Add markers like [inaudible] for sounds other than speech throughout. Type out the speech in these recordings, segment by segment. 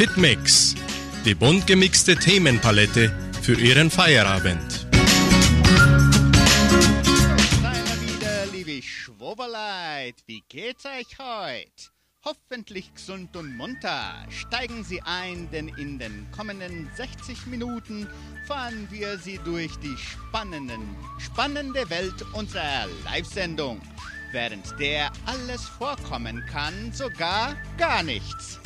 Hitmix, die bunt gemixte Themenpalette für Ihren Feierabend. Seid wieder, liebe Schwoberleit, wie geht's euch heute? Hoffentlich gesund und munter. Steigen Sie ein, denn in den kommenden 60 Minuten fahren wir Sie durch die spannenden, spannende Welt unserer Live-Sendung, während der alles vorkommen kann, sogar gar nichts.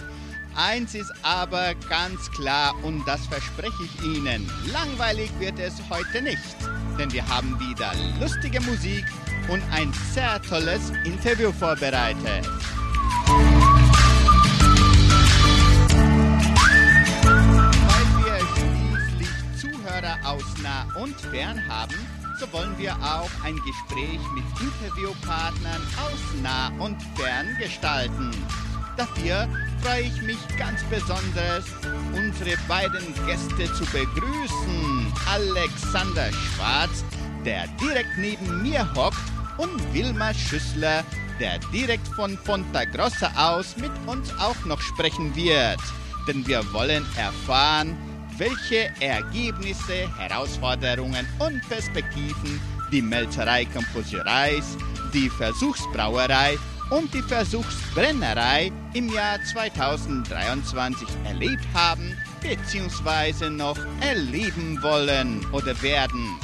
Eins ist aber ganz klar und das verspreche ich Ihnen, langweilig wird es heute nicht, denn wir haben wieder lustige Musik und ein sehr tolles Interview vorbereitet. Weil wir schließlich Zuhörer aus nah und fern haben, so wollen wir auch ein Gespräch mit Interviewpartnern aus nah und fern gestalten. Dafür freue ich mich ganz besonders, unsere beiden Gäste zu begrüßen. Alexander Schwarz, der direkt neben mir hockt, und Wilma Schüssler, der direkt von Ponta Grossa aus mit uns auch noch sprechen wird. Denn wir wollen erfahren, welche Ergebnisse, Herausforderungen und Perspektiven die Melzerei Campus die Versuchsbrauerei und die Versuchsbrennerei im Jahr 2023 erlebt haben bzw. noch erleben wollen oder werden.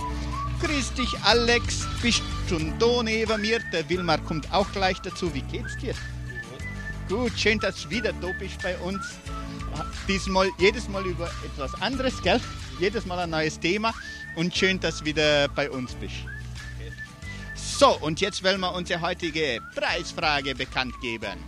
Grüß dich, Alex. Bist schon da neben mir? Der Wilmar kommt auch gleich dazu. Wie geht's dir? Gut, schön, dass du wieder da bist bei uns. Diesmal, jedes Mal über etwas anderes, gell? Jedes Mal ein neues Thema. Und schön, dass du wieder bei uns bist. So, und jetzt wollen wir unsere heutige Preisfrage bekannt geben.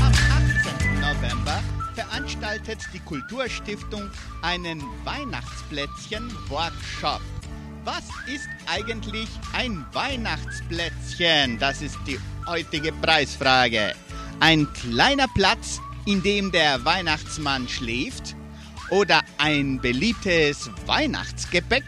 Am 18. November veranstaltet die Kulturstiftung einen Weihnachtsplätzchen-Workshop. Was ist eigentlich ein Weihnachtsplätzchen? Das ist die heutige Preisfrage. Ein kleiner Platz, in dem der Weihnachtsmann schläft? Oder ein beliebtes Weihnachtsgebäck?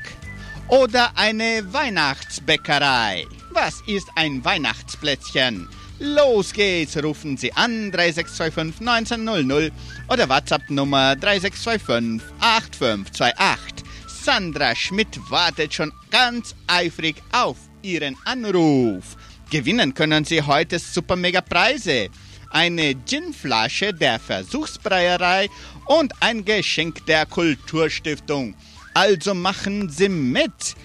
Oder eine Weihnachtsbäckerei? Was ist ein Weihnachtsplätzchen? Los geht's, rufen Sie an 3625 1900 oder WhatsApp Nummer 3625 8528. Sandra Schmidt wartet schon ganz eifrig auf Ihren Anruf. Gewinnen können Sie heute super mega Preise. Eine Ginflasche der Versuchsbreierei und ein Geschenk der Kulturstiftung. Also machen Sie mit.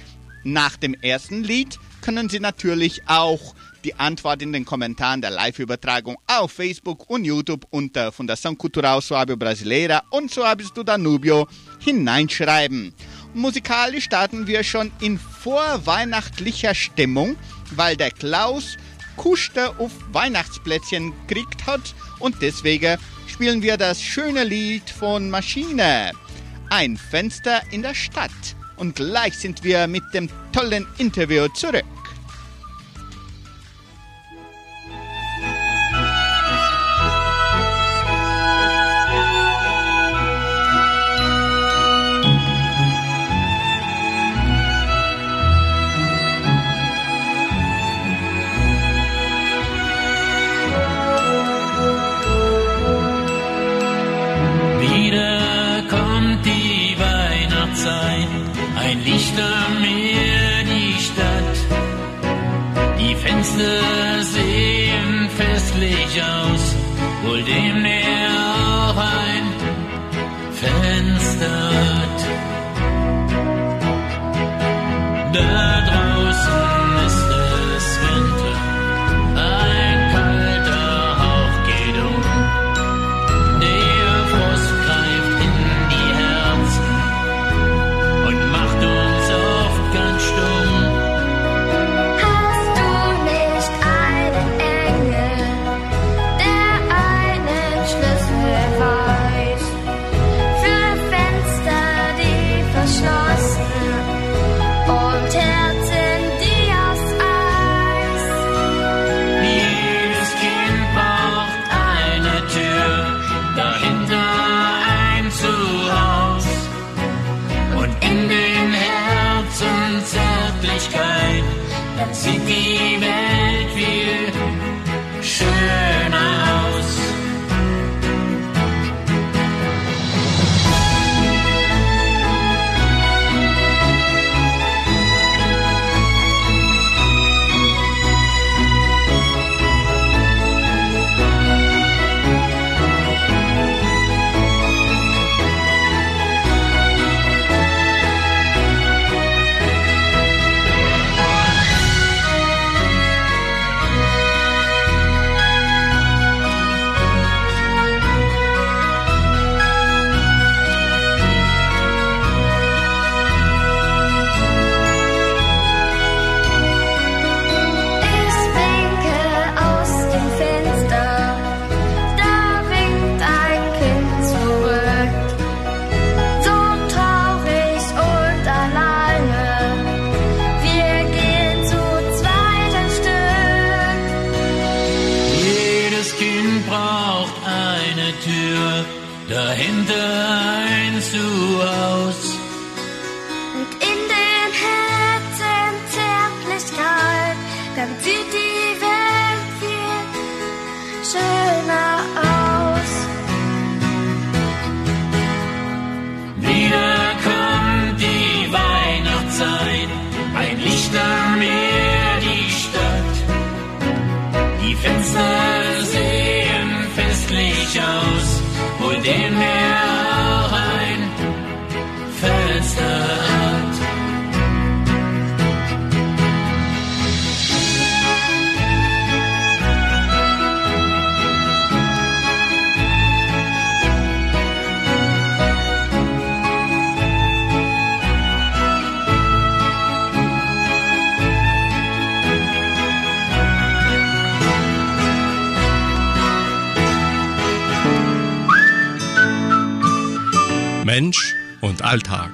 Nach dem ersten Lied können Sie natürlich auch die Antwort in den Kommentaren der Live-Übertragung auf Facebook und YouTube unter Fundação Cultural Suábio Brasileira und Suábios do Danubio hineinschreiben. Musikalisch starten wir schon in vorweihnachtlicher Stimmung, weil der Klaus Kuster auf Weihnachtsplätzchen gekriegt hat und deswegen spielen wir das schöne Lied von Maschine. Ein Fenster in der Stadt. Und gleich sind wir mit dem tollen Interview zurück. Fenster sehen festlich aus, wohl dem der auch ein Fenster dahinter ein Zuhause. Mensch und Alltag.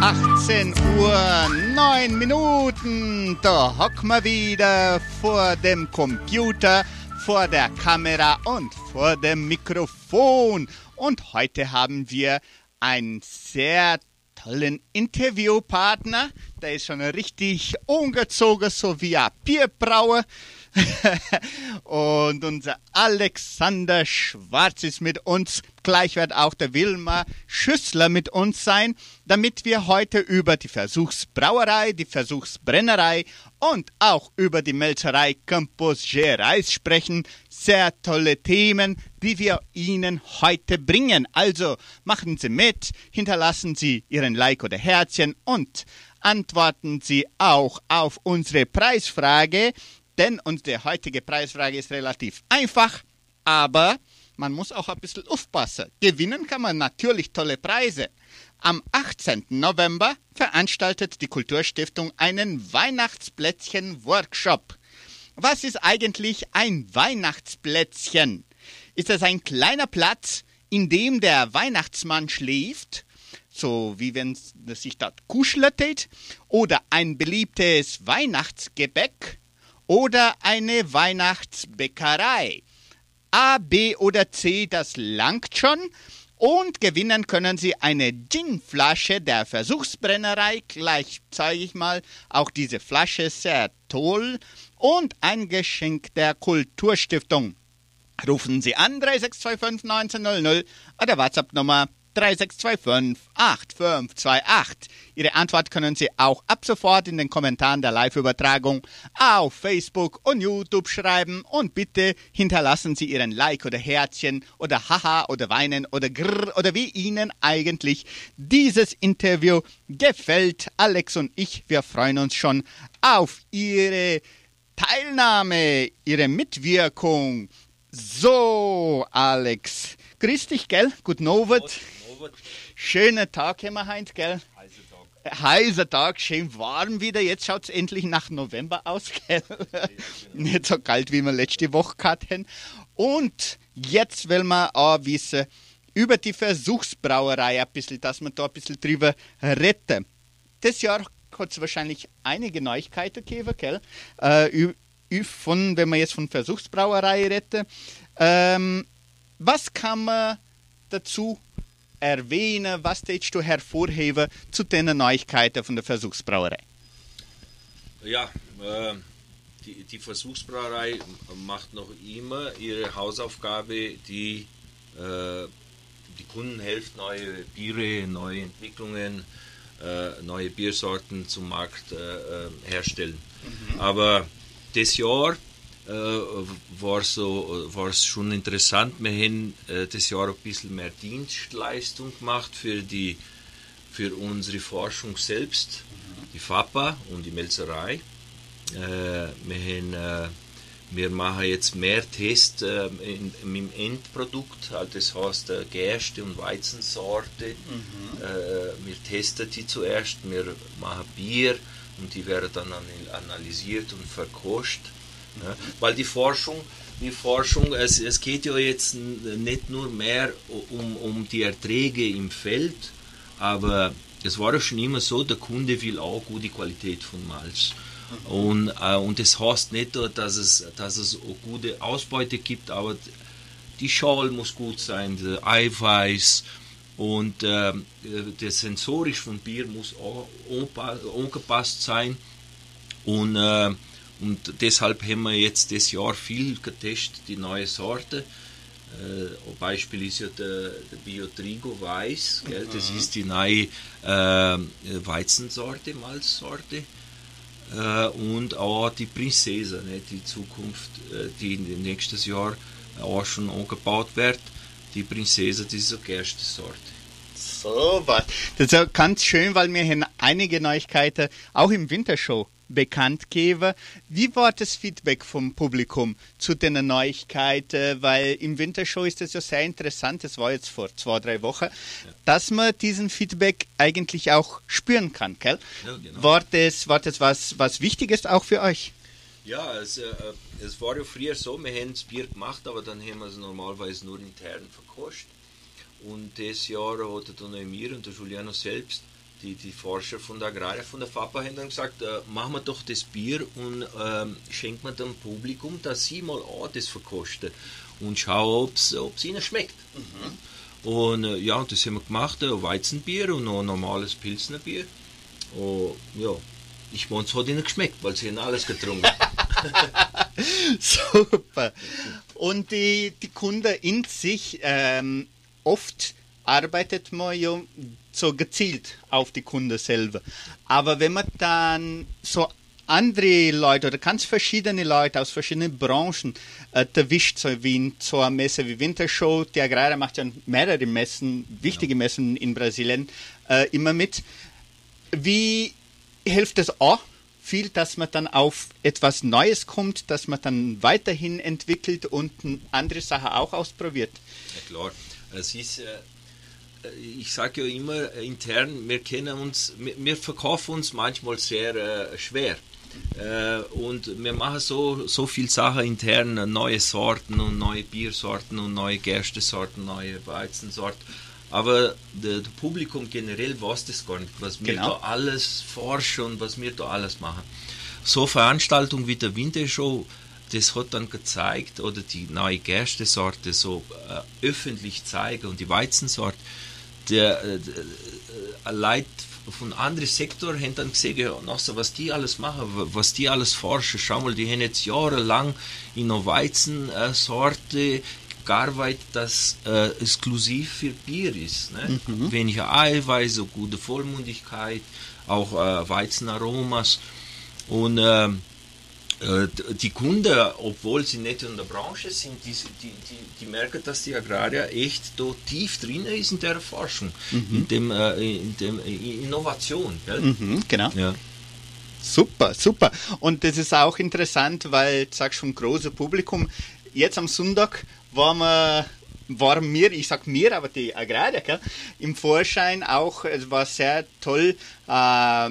Achtzehn Uhr, neun Minuten. Da hocken wir wieder vor dem Computer, vor der Kamera und vor dem Mikrofon. Und heute haben wir einen sehr tollen Interviewpartner. Der ist schon richtig ungezogen, so wie ein Bierbrauer. [laughs] und unser Alexander Schwarz ist mit uns. Gleich wird auch der Wilmar Schüssler mit uns sein, damit wir heute über die Versuchsbrauerei, die Versuchsbrennerei und auch über die Melzerei Campus Gerais sprechen. Sehr tolle Themen, die wir Ihnen heute bringen. Also machen Sie mit, hinterlassen Sie Ihren Like oder Herzchen und antworten Sie auch auf unsere Preisfrage, denn unsere heutige Preisfrage ist relativ einfach, aber man muss auch ein bisschen aufpassen. Gewinnen kann man natürlich tolle Preise. Am 18. November veranstaltet die Kulturstiftung einen Weihnachtsplätzchen-Workshop. Was ist eigentlich ein Weihnachtsplätzchen? Ist es ein kleiner Platz, in dem der Weihnachtsmann schläft? so wie wenn es sich dort kuschelt, oder ein beliebtes Weihnachtsgebäck oder eine Weihnachtsbäckerei. A, B oder C, das langt schon. Und gewinnen können Sie eine Ginflasche der Versuchsbrennerei. Gleich zeige ich mal. Auch diese Flasche sehr toll. Und ein Geschenk der Kulturstiftung. Rufen Sie an 3625 1900 oder WhatsApp-Nummer 3625 8528. Ihre Antwort können Sie auch ab sofort in den Kommentaren der Live-Übertragung auf Facebook und YouTube schreiben und bitte hinterlassen Sie Ihren Like oder Herzchen oder Haha oder Weinen oder Grrr oder wie Ihnen eigentlich dieses Interview gefällt. Alex und ich, wir freuen uns schon auf Ihre Teilnahme, Ihre Mitwirkung. So, Alex. Grüß dich, gell? Guten Abend. Schöner Tag haben wir heute, gell? Heißer Tag, schön warm wieder. Jetzt schaut es endlich nach November aus, gell? [laughs] Nicht so kalt, wie wir letzte Woche hatten. Und jetzt will man auch wissen über die Versuchsbrauerei ein bisschen, dass man da ein bisschen drüber retten. Das Jahr hat es wahrscheinlich einige Neuigkeiten gegeben, gell? Äh, von, wenn man jetzt von Versuchsbrauerei redet. Ähm, was kann man dazu erwähnen, was tätst du hervorheben zu den Neuigkeiten von der Versuchsbrauerei? Ja, äh, die, die Versuchsbrauerei macht noch immer ihre Hausaufgabe, die, äh, die Kunden hilft, neue Biere, neue Entwicklungen, äh, neue Biersorten zum Markt äh, äh, herstellen. Aber das Jahr war so war es schon interessant. Wir haben äh, das Jahr ein bisschen mehr Dienstleistung gemacht für die für unsere Forschung selbst, die FAPA und die Melzerei. Äh, wir, haben, äh, wir machen jetzt mehr Tests im Endprodukt, halt das heißt Gerste und Weizensorte. Äh, wir testen die zuerst, wir machen Bier und die werden dann anal- analysiert und verkostet. Ja, weil die Forschung, die Forschung, es, es geht ja jetzt nicht nur mehr um, um die Erträge im Feld, aber es war ja schon immer so, der Kunde will auch gute Qualität von Malz. Und, äh, und das heißt nicht, dass es, dass es gute Ausbeute gibt, aber die Schale muss gut sein, der Eiweiß und äh, der Sensorisch von Bier muss auch angepasst sein. Und, äh, und deshalb haben wir jetzt das Jahr viel getestet, die neue Sorte. Äh, ein Beispiel ist ja der, der Biotrigo Weiß, gell? das ist die neue äh, Weizensorte, Malzsorte. Äh, und auch die Princesa, ne? die Zukunft, äh, die nächstes Jahr auch schon angebaut wird. Die Princesa, das ist eine Gerste-Sorte. So was. Das ist ja ganz schön, weil wir haben einige Neuigkeiten auch im Wintershow bekannt geben. Wie war das Feedback vom Publikum zu den Neuigkeiten? Weil im Wintershow ist das ja sehr interessant, das war jetzt vor zwei, drei Wochen, dass man diesen Feedback eigentlich auch spüren kann, gell? Ja, genau. War das, war das was, was Wichtiges auch für euch? Ja, es, äh, es war ja früher so, wir haben das Bier gemacht, aber dann haben wir es normalerweise nur intern verkostet. Und das Jahr hat der Donner Emir und der Giuliano selbst, die, die Forscher von der Agraria, von der FAPA, haben dann gesagt, äh, machen wir doch das Bier und ähm, schenken wir dem Publikum, dass sie mal auch das verkosten und schauen, ob es ihnen schmeckt. Und äh, ja, das haben wir gemacht, ein Weizenbier und noch ein normales Pilsnerbier. Und ja, ich meine, es hat ihnen geschmeckt, weil sie haben alles getrunken. [laughs] Super. Und die, die Kunde in sich, ähm, oft arbeitet man ja so gezielt auf die Kunde selber. Aber wenn man dann so andere Leute oder ganz verschiedene Leute aus verschiedenen Branchen äh, erwischt, so wie in so einer Messe wie Wintershow, die Agraria macht ja mehrere Messen, wichtige Messen in Brasilien, äh, immer mit. Wie hilft es auch viel, dass man dann auf etwas Neues kommt, dass man dann weiterhin entwickelt und andere Sachen auch ausprobiert? Ja klar, es ist, äh, ich sage ja immer äh, intern, wir kennen uns, wir, verkaufen uns manchmal sehr äh, schwer. Äh, und wir machen so, so viel Sachen intern, äh, neue Sorten und neue Biersorten und neue Gerstesorten, neue Weizensorten. Aber der Publikum generell weiß das gar nicht, was wir Genau. da alles forschen und was wir da alles machen. So Veranstaltungen wie der Wintershow, das hat dann gezeigt, oder die neue Gerstesorte so äh, öffentlich zeigen und die Weizensorte, der äh, äh, Leute von anderen Sektoren haben dann gesehen, also, was die alles machen, wa- was die alles forschen. Schau mal, die haben jetzt jahrelang in einer Weizensorte gearbeitet, das äh, exklusiv für Bier ist. Ne? Weniger Eiweiß, so gute Vollmundigkeit, auch äh, Weizenaromas. Und ähm, äh, die Kunden, obwohl sie nicht in der Branche sind, die, die, die, die merken, dass die Agraria echt da tief drin ist in der Forschung, in dem, äh, in dem in Innovation. Mhm, genau. Ja. Super, super. Und das ist auch interessant, weil, du sagst schon, große Publikum. Jetzt am Sonntag waren wir, waren wir, ich sag mir, aber die Agraria, gell, im Vorschein auch, es war sehr toll, äh,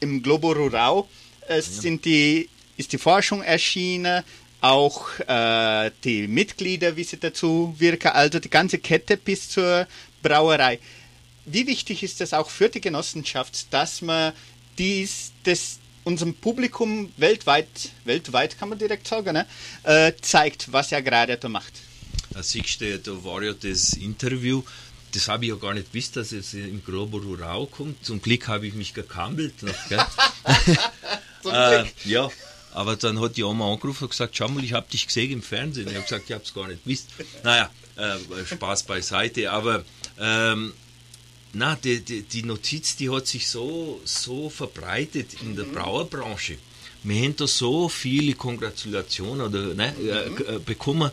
im Globo Rural es sind die, ist die Forschung erschienen, auch äh, die Mitglieder, wie sie dazu wirken, also die ganze Kette bis zur Brauerei. Wie wichtig ist es auch für die Genossenschaft, dass man dies, das unserem Publikum weltweit, weltweit kann man direkt sagen, ne, äh, zeigt, was er gerade da macht? Da siehst du, da war ja das Interview, das habe ich ja gar nicht gewusst, dass es im Globo Rural kommt. Zum Glück habe ich mich gekambelt. Noch, [laughs] Äh, ja, aber dann hat die Oma angerufen und gesagt, schau mal, ich habe dich gesehen im Fernsehen. Ich habe gesagt, ich habe es gar nicht gewusst. Naja, äh, Spaß beiseite, aber ähm, na, die, die, die Notiz, die hat sich so, so verbreitet in der Brauerbranche. Wir haben da so viele Kongratulationen oder, ne, äh, g- äh, bekommen,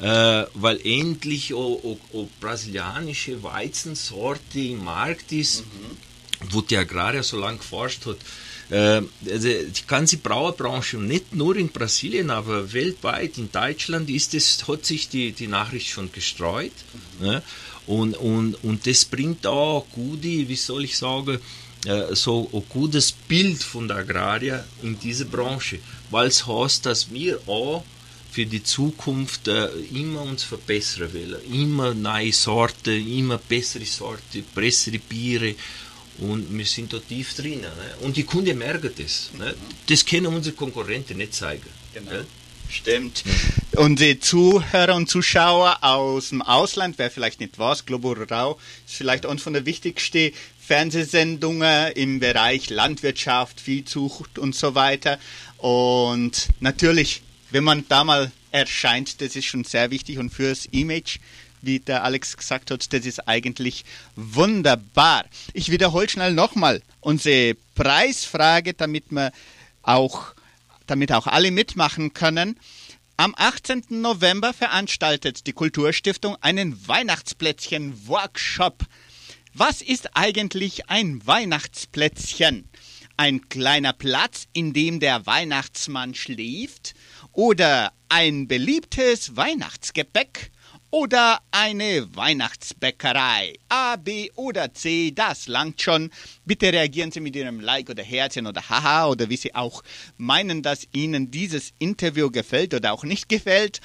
äh, weil endlich eine brasilianische Weizensorte im Markt ist, wo die Agraria so lange geforscht hat. Äh, also die ganze Brauerbranche, nicht nur in Brasilien, aber weltweit, in Deutschland ist es, hat sich die, die Nachricht schon gestreut. Ne? Und, und, und das bringt auch gute, wie soll ich sagen, äh, so ein gutes Bild von der Agraria in diese Branche, weil es heißt, dass wir auch für die Zukunft äh, immer uns verbessern wollen. Immer neue Sorten, immer bessere Sorten, bessere Biere. Und wir sind da tief drin. Ne? Und die Kunden merken das. Ne? Das können unsere Konkurrenten nicht zeigen. Genau. Ne? Stimmt. Und die Zuhörer und Zuschauer aus dem Ausland, wer vielleicht nicht weiß, Globo Rural ist vielleicht uns von der wichtigsten Fernsehsendungen im Bereich Landwirtschaft, Viehzucht und so weiter. Und natürlich, wenn man da mal erscheint, das ist schon sehr wichtig und fürs Image, wie der Alex gesagt hat, das ist eigentlich wunderbar. Ich wiederhole schnell nochmal unsere Preisfrage, damit wir auch damit auch alle mitmachen können. Am 18. November veranstaltet die Kulturstiftung einen Weihnachtsplätzchen-Workshop. Was ist eigentlich ein Weihnachtsplätzchen? Ein kleiner Platz, in dem der Weihnachtsmann schläft? Oder ein beliebtes Weihnachtsgebäck? Oder eine Weihnachtsbäckerei. A, B oder C, das langt schon. Bitte reagieren Sie mit Ihrem Like oder Herzchen oder Haha oder wie Sie auch meinen, dass Ihnen dieses Interview gefällt oder auch nicht gefällt.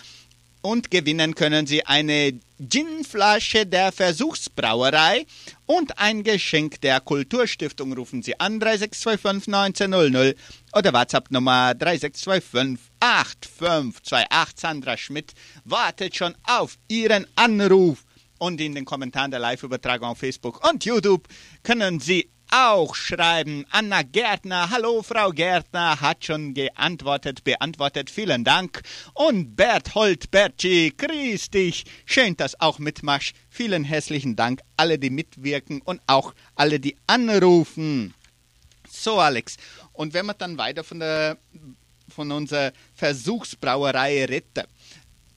Und gewinnen können Sie eine Ginflasche der Versuchsbrauerei und ein Geschenk der Kulturstiftung. Rufen Sie an 3625 1900 oder WhatsApp Nummer 3625 8528. Sandra Schmidt wartet schon auf Ihren Anruf. Und in den Kommentaren der Live-Übertragung auf Facebook und YouTube können Sie auch schreiben. Anna Gärtner, hallo Frau Gärtner, hat schon geantwortet, beantwortet, vielen Dank. Und Berthold Bertschi, grüß dich, schön, dass auch mitmachst. Vielen herzlichen Dank, alle, die mitwirken und auch alle, die anrufen. So, Alex, und wenn wir dann weiter von, der, von unserer Versuchsbrauerei reden,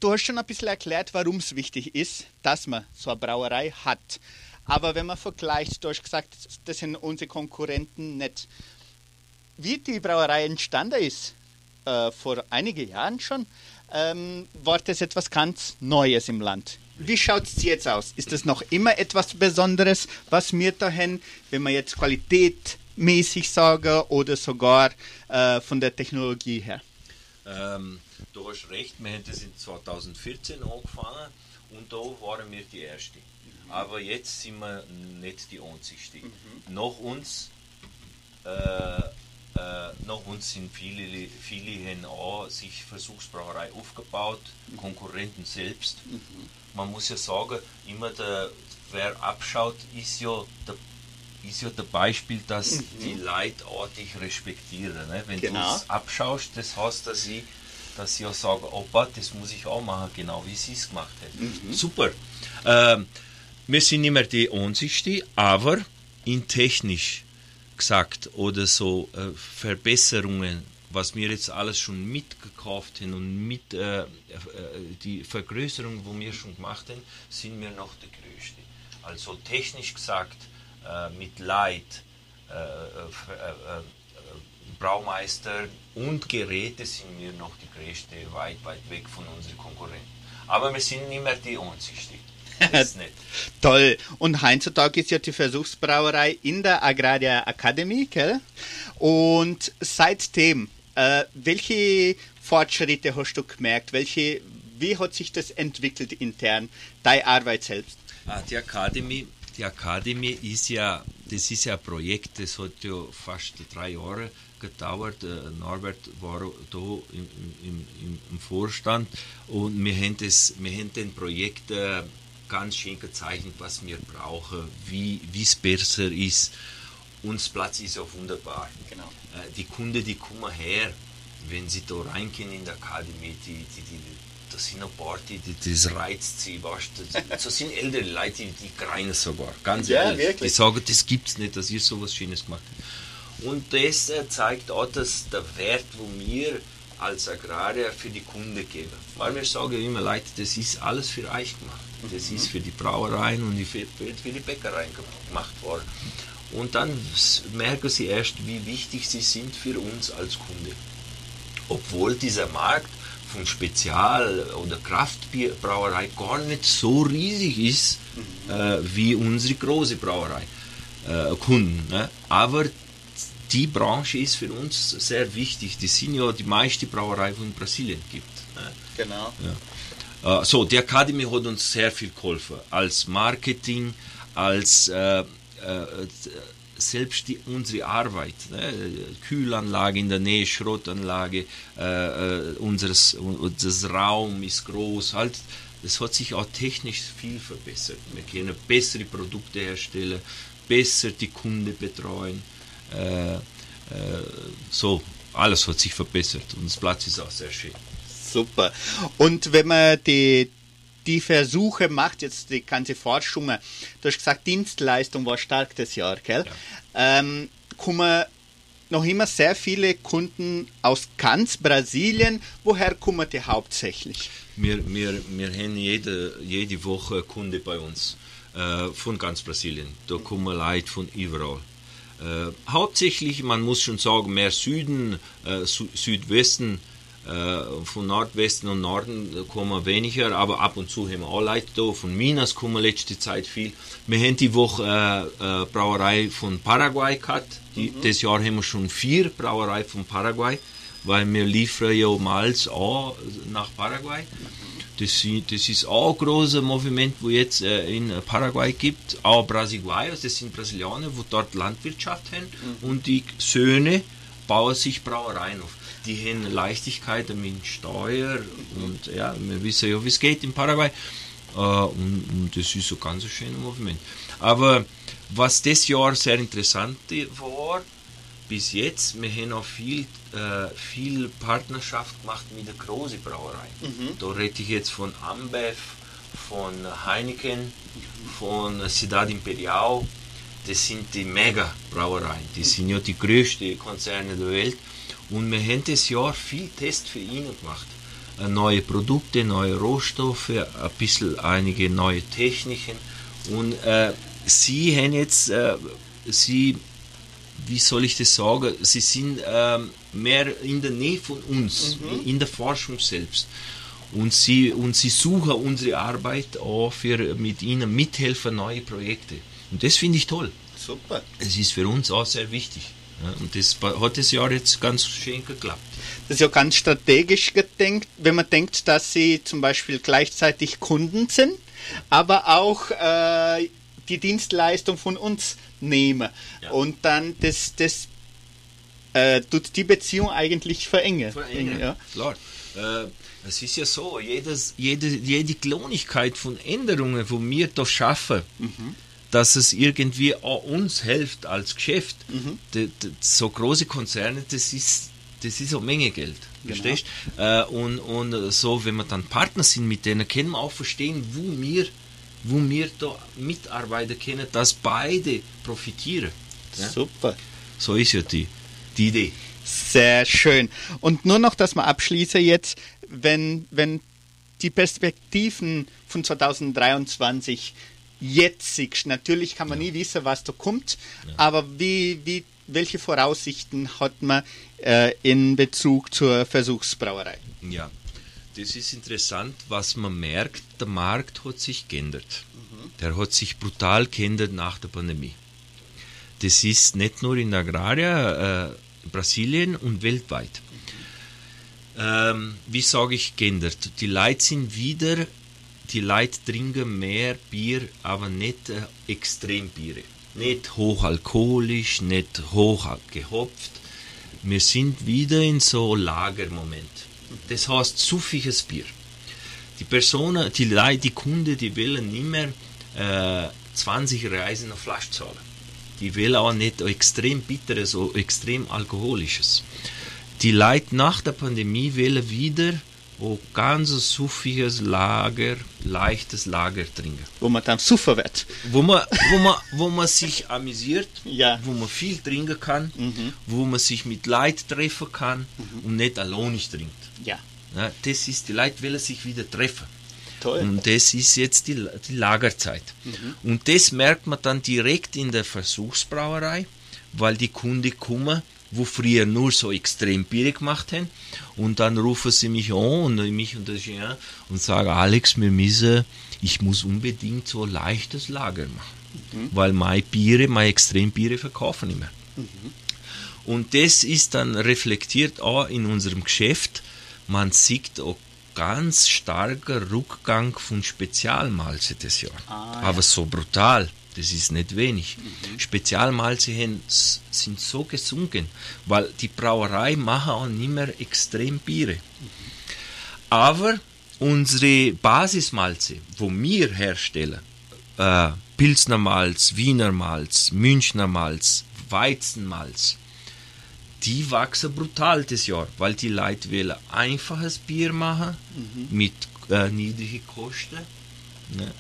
du hast schon ein bisschen erklärt, warum es wichtig ist, dass man so eine Brauerei hat. Aber wenn man vergleicht, du hast gesagt, das sind unsere Konkurrenten nicht. Wie die Brauerei entstanden ist, äh, vor einigen Jahren schon, ähm, war das etwas ganz Neues im Land. Wie schaut es jetzt aus? Ist das noch immer etwas Besonderes, was wir dahin, wenn wir jetzt qualitätmäßig sagen oder sogar äh, von der Technologie her? Ähm, du hast recht, wir haben das in 2014 angefangen und da waren wir die Ersten. Aber jetzt sind wir nicht die Einzigsten. Mhm. Nach uns äh, äh, nach uns sind viele, viele haben auch sich Versuchsbrauerei aufgebaut, mhm. Konkurrenten selbst. Mhm. Man muss ja sagen, immer der, wer abschaut, ist ja der, ist ja der Beispiel, dass mhm. die Leute auch dich respektieren. Ne? Wenn genau. du es abschaust, das heißt, dass ich dass sie auch sagen, oh Gott, das muss ich auch machen, genau wie sie es gemacht haben. Mhm. Super. Ähm, wir sind nicht mehr die Einzigsten, aber in technisch gesagt oder so äh, Verbesserungen, was wir jetzt alles schon mitgekauft haben und mit äh, äh, die Vergrößerung, wo wir schon gemacht haben, sind wir noch der Größte. Also technisch gesagt, äh, mit Leid, äh, äh, Braumeister und Geräte sind wir noch die Größte, weit, weit weg von unseren Konkurrenten. Aber wir sind nicht mehr die Einzigsten. [laughs] Toll. Und heutzutage ist ja die Versuchsbrauerei in der Agraria Academy, gell? Und seitdem, äh, welche Fortschritte hast du gemerkt? Welche, wie hat sich das entwickelt intern, deine Arbeit selbst? Ah, die Academy, die Academy ist ja, das ist ja ein Projekt, das hat ja fast drei Jahre gedauert. Äh, Norbert war da im, im, im, im Vorstand und wir haben, das, wir haben den Projekt äh, ganz schön gezeichnet, was wir brauchen, wie es besser ist. Uns Platz ist auch wunderbar. Genau. Äh, die Kunden, die kommen her, wenn sie da reingehen in der Akademie, die, die, die, das sind ein paar, die, die, das reizt sie, weißt du. So sind ältere Leute, die, die greinen sogar, ganz ja, ehrlich. Wirklich? Die sagen, das gibt es nicht, dass ihr sowas Schönes gemacht habt. Und das äh, zeigt auch, dass der Wert, wo wir als Agrarier für die Kunden geben. Weil wir sagen immer, Leute, das ist alles für euch gemacht. Das ist für die Brauereien und für, für die Bäckereien gemacht worden. Und dann merken sie erst, wie wichtig sie sind für uns als Kunde. Obwohl dieser Markt von Spezial- oder Kraftbrauerei gar nicht so riesig ist mhm. äh, wie unsere große Brauerei äh, Kunden. Ne? Aber die Branche ist für uns sehr wichtig. Die sind ja die meiste Brauerei, die in Brasilien gibt. Ne? Genau. Ja. Äh, so, die Academy hat uns sehr viel geholfen. Als Marketing, als äh, äh, selbst die, unsere Arbeit, ne? Kühlanlage in der Nähe, Schrottanlage, äh, äh, unseres, unseres Raum ist groß, halt, es hat sich auch technisch viel verbessert. Wir können bessere Produkte herstellen, besser die Kunden betreuen. Äh, äh, so, alles hat sich verbessert und das Platz ist auch sehr schön. Super. Und wenn man die, die Versuche macht, jetzt die ganze Forschung, du hast gesagt, Dienstleistung war stark das Jahr, gell? Ja. Ähm, kommen noch immer sehr viele Kunden aus ganz Brasilien. Woher kommen die hauptsächlich? Wir, wir, wir haben jede, jede Woche Kunde bei uns äh, von ganz Brasilien. Da kommen Leute von überall. Äh, hauptsächlich, man muss schon sagen, mehr Süden, äh, Südwesten, äh, von Nordwesten und Norden kommen weniger, aber ab und zu haben wir auch Leute da. Von Minas kommen letzte Zeit viel. Wir haben die Woche äh, äh, Brauerei von Paraguay gehabt. Die, mhm. Das Jahr haben wir schon vier Brauerei von Paraguay, weil wir liefern ja Malz auch nach Paraguay. Das, das ist auch ein großes Moviment, wo jetzt äh, in Paraguay gibt, auch Brasilianer, das sind Brasilianer, wo dort Landwirtschaft haben mhm. und die Söhne bauen sich Brauereien auf. Die haben Leichtigkeit mit Steuer und ja, wir wissen ja, wie es geht in Paraguay. Äh, und, und, das ist so ganz ein schönes Moviment. Aber was das Jahr sehr interessant war, bis jetzt, wir haben auch viel, äh, viel Partnerschaft gemacht mit der großen Brauerei. Mhm. Da rede ich jetzt von Ambev, von Heineken, von Ciudad Imperial. Das sind die Mega-Brauereien. Die sind ja die größten Konzerne der Welt. Und wir haben das Jahr viel Test für ihnen gemacht. Äh, neue Produkte, neue Rohstoffe, ein bisschen einige neue Techniken. Und äh, sie haben jetzt, äh, sie wie soll ich das sagen, sie sind ähm, mehr in der Nähe von uns, mhm. in der Forschung selbst. Und sie, und sie suchen unsere Arbeit auch für mit ihnen mithelfen, neue Projekte. Und das finde ich toll. Super. Es ist für uns auch sehr wichtig. Und das hat das Jahr jetzt ganz schön geklappt. Das ist ja ganz strategisch gedenkt, wenn man denkt, dass sie zum Beispiel gleichzeitig Kunden sind, aber auch äh, die Dienstleistung von uns nehmen. Ja. Und dann das, das äh, tut die Beziehung eigentlich verengen. Verengen, ja. klar. Äh, es ist ja so, jedes, jede, jede Klonigkeit von Änderungen, wo wir da schaffen, mhm. Dass es irgendwie auch uns hilft als Geschäft. Mhm. De, de, so große Konzerne, das ist das ist eine Menge Geld. Genau. Verstehst? Äh, und, und so, wenn wir dann Partner sind mit denen, können wir auch verstehen, wo wir wo wir da mitarbeiten können, dass beide profitieren. Ja? Super. So ist ja die, die Idee. Sehr schön. Und nur noch, dass wir abschließen jetzt, wenn, wenn die Perspektiven von 2023 siehst, natürlich kann man ja. nie wissen, was da kommt, ja. aber wie, wie, welche Voraussichten hat man äh, in Bezug zur Versuchsbrauerei? Ja, das ist interessant, was man merkt, der Markt hat sich geändert. Mhm. Der hat sich brutal geändert nach der Pandemie. Das ist nicht nur in Agraria, äh, Brasilien und weltweit. Mhm. Ähm, wie sage ich geändert? Die Leute sind wieder, die Leute trinken mehr Bier, aber nicht äh, Extrembiere. Nicht hochalkoholisch, nicht hoch gehopft. Wir sind wieder in so Lagermoment das heißt suffiges Bier. Die Personen, die Leute, die Kunden, die wollen nicht mehr äh, 20 Reisen auf Flasche zahlen. Die wollen auch nicht extrem bitteres oder extrem alkoholisches. Die Leute nach der Pandemie wollen wieder ein ganz suffiges Lager, leichtes Lager trinken. Wo man dann super wird. Wo man, wo man, wo man sich amüsiert, ja. wo man viel trinken kann, mhm. wo man sich mit Leid treffen kann mhm. und nicht alleine trinkt. Ja. ja. Das ist, die Leute wollen sich wieder treffen. Toll. Und das ist jetzt die, die Lagerzeit. Mhm. Und das merkt man dann direkt in der Versuchsbrauerei, weil die Kunden kommen, wo früher nur so extrem Bier gemacht haben. Und dann rufen sie mich an und mich und das Jean und sagen, Alex, wir müssen, ich muss unbedingt so leichtes Lager machen. Mhm. Weil meine Biere, meine Extrembiere verkaufen immer. Mhm. Und das ist dann reflektiert auch in unserem Geschäft, man sieht auch ganz starker Rückgang von Spezialmalze das Jahr. Ah, Aber ja. so brutal. Das ist nicht wenig. Spezialmalze haben- sind so gesunken, weil die Brauerei machen auch nicht mehr extrem Biere. Aber unsere Basismalze, wo wir herstellen, äh, Pilsner Malz, Wiener Malz, Münchner Malz, Weizenmalz, die wachsen brutal das Jahr, weil die Leute wollen einfaches Bier machen mit äh, niedrigen Kosten. Ne?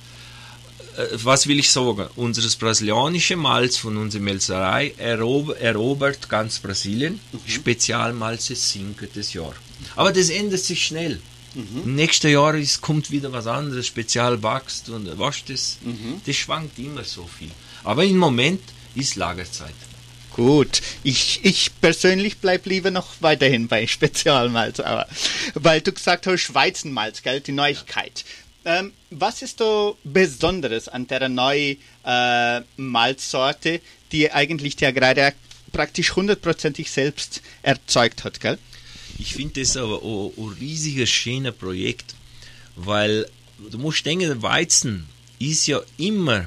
Äh, Was will ich sagen? Unseres brasilianische Malz von unserer Melzerei erob erobert ganz Brasilien. Spezialmalze sinken das Jahr. Aber das ändert sich schnell. Im nächsten Jahr ist, kommt wieder was anderes, Spezial wächst und äh, was das, das schwankt immer so viel. Aber im Moment ist Lagerzeit. Gut, ich, ich persönlich bleib lieber noch weiterhin bei Spezialmalz, aber weil du gesagt hast, Weizenmalz, gell, die Neuigkeit. Ähm, was ist so Besonderes an der neuen äh, Malzsorte, die eigentlich der gerade praktisch hundertprozentig selbst erzeugt hat, gell? Ich finde das aber ein, ein riesiges, schönes Projekt, weil du musst denken, der Weizen ist ja immer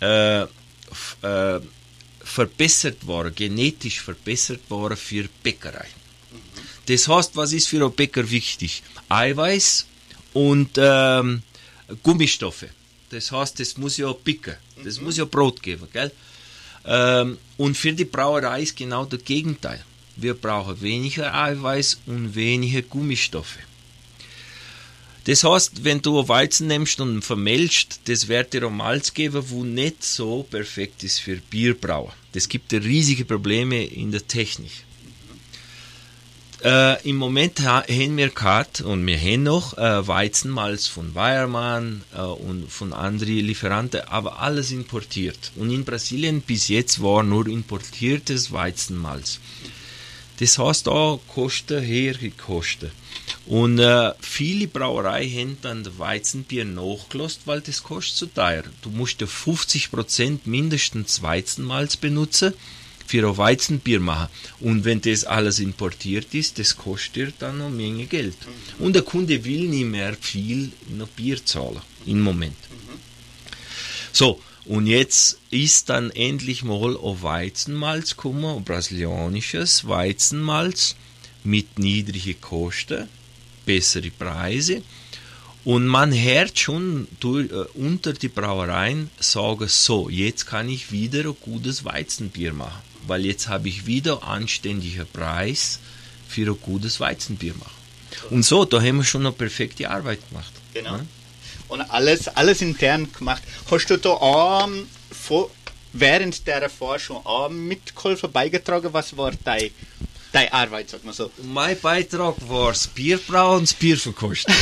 äh, äh, verbessert worden, genetisch verbessert worden für Bäckerei. Das heißt, was ist für einen Bäcker wichtig? Eiweiß und ähm, Gummistoffe. Das heißt, das muss ja picken, das muss ja Brot geben, gell? Ähm, und für die Brauerei ist genau das Gegenteil. Wir brauchen weniger Eiweiß und weniger Gummistoffe. Das heißt, wenn du Weizen nimmst und vermelchst, das wird dir ein Malz geben, wo nicht so perfekt ist für Bierbrauer. Das gibt riesige Probleme in der Technik. Äh, Im Moment ha- haben wir gehabt und wir haben noch äh, Weizenmalz von Weiermann äh, und von anderen Lieferanten, aber alles importiert. Und in Brasilien bis jetzt war nur importiertes Weizenmalz. Das heißt auch Kosten, höhere Kosten. Und äh, viele Brauereien haben dann das Weizenbier nachgelassen, weil das kostet zu teuer. Du musst ja 50% mindestens Weizenmalz benutzen für Weizenbier machen. Und wenn das alles importiert ist, das kostet dann eine Menge Geld. Und der Kunde will nicht mehr viel noch Bier zahlen im Moment. So, und jetzt ist dann endlich mal ein Weizenmalz gekommen, ein brasilianisches Weizenmalz mit niedrigen Kosten, bessere Preise. Und man hört schon durch, äh, unter die Brauereien sagen, so, jetzt kann ich wieder ein gutes Weizenbier machen, weil jetzt habe ich wieder anständigen Preis für ein gutes Weizenbier machen. Und so, da haben wir schon eine perfekte Arbeit gemacht. Genau. ne? Und alles, alles intern gemacht. Hast du da auch vor, während der Forschung auch mitgeholfen, beigetragen? Was war deine deine Arbeit, sag mal so? Mein Beitrag war das Bierbrauen und das Bierverkosten.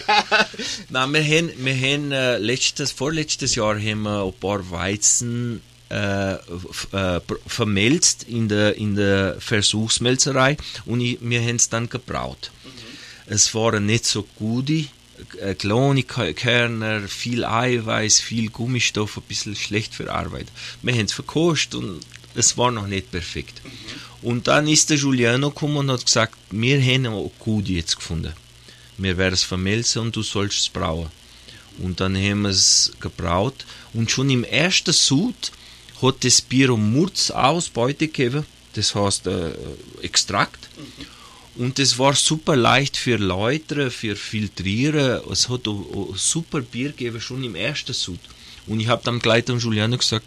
[laughs] Nein, wir haben, wir haben äh, letztes, vorletztes Jahr haben wir ein paar Weizen äh, äh, vermelzt in der, in der Versuchsmelzerei und ich, wir haben es dann gebraut. Es waren nicht so gute, äh, kleine Ke- Körner, viel Eiweiß, viel Gummistoff, ein bisschen schlecht verarbeitet. Wir haben es verkostet und es war noch nicht perfekt. Und dann ist der Giuliano gekommen und hat gesagt, wir haben eine gute jetzt gefunden. Wir werden es vermelzen und du sollst es brauen. Und dann haben wir es gebraut und schon im ersten Sud hat das Bier um Murz Ausbeute gegeben, das heißt äh, Extrakt. Und es war super leicht für Leute, für Filtrieren. Es hat ein, ein super Bier gegeben, schon im ersten Sud. Und ich habe dann gleich dem Giuliano gesagt,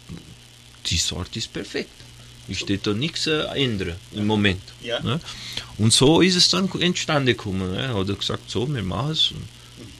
die Sorte ist perfekt. Ich steht da nichts äh, ändern im Moment. Ja. Ne? Und so ist es dann entstanden gekommen. Ne? Hat er gesagt, so, wir machen es. Und,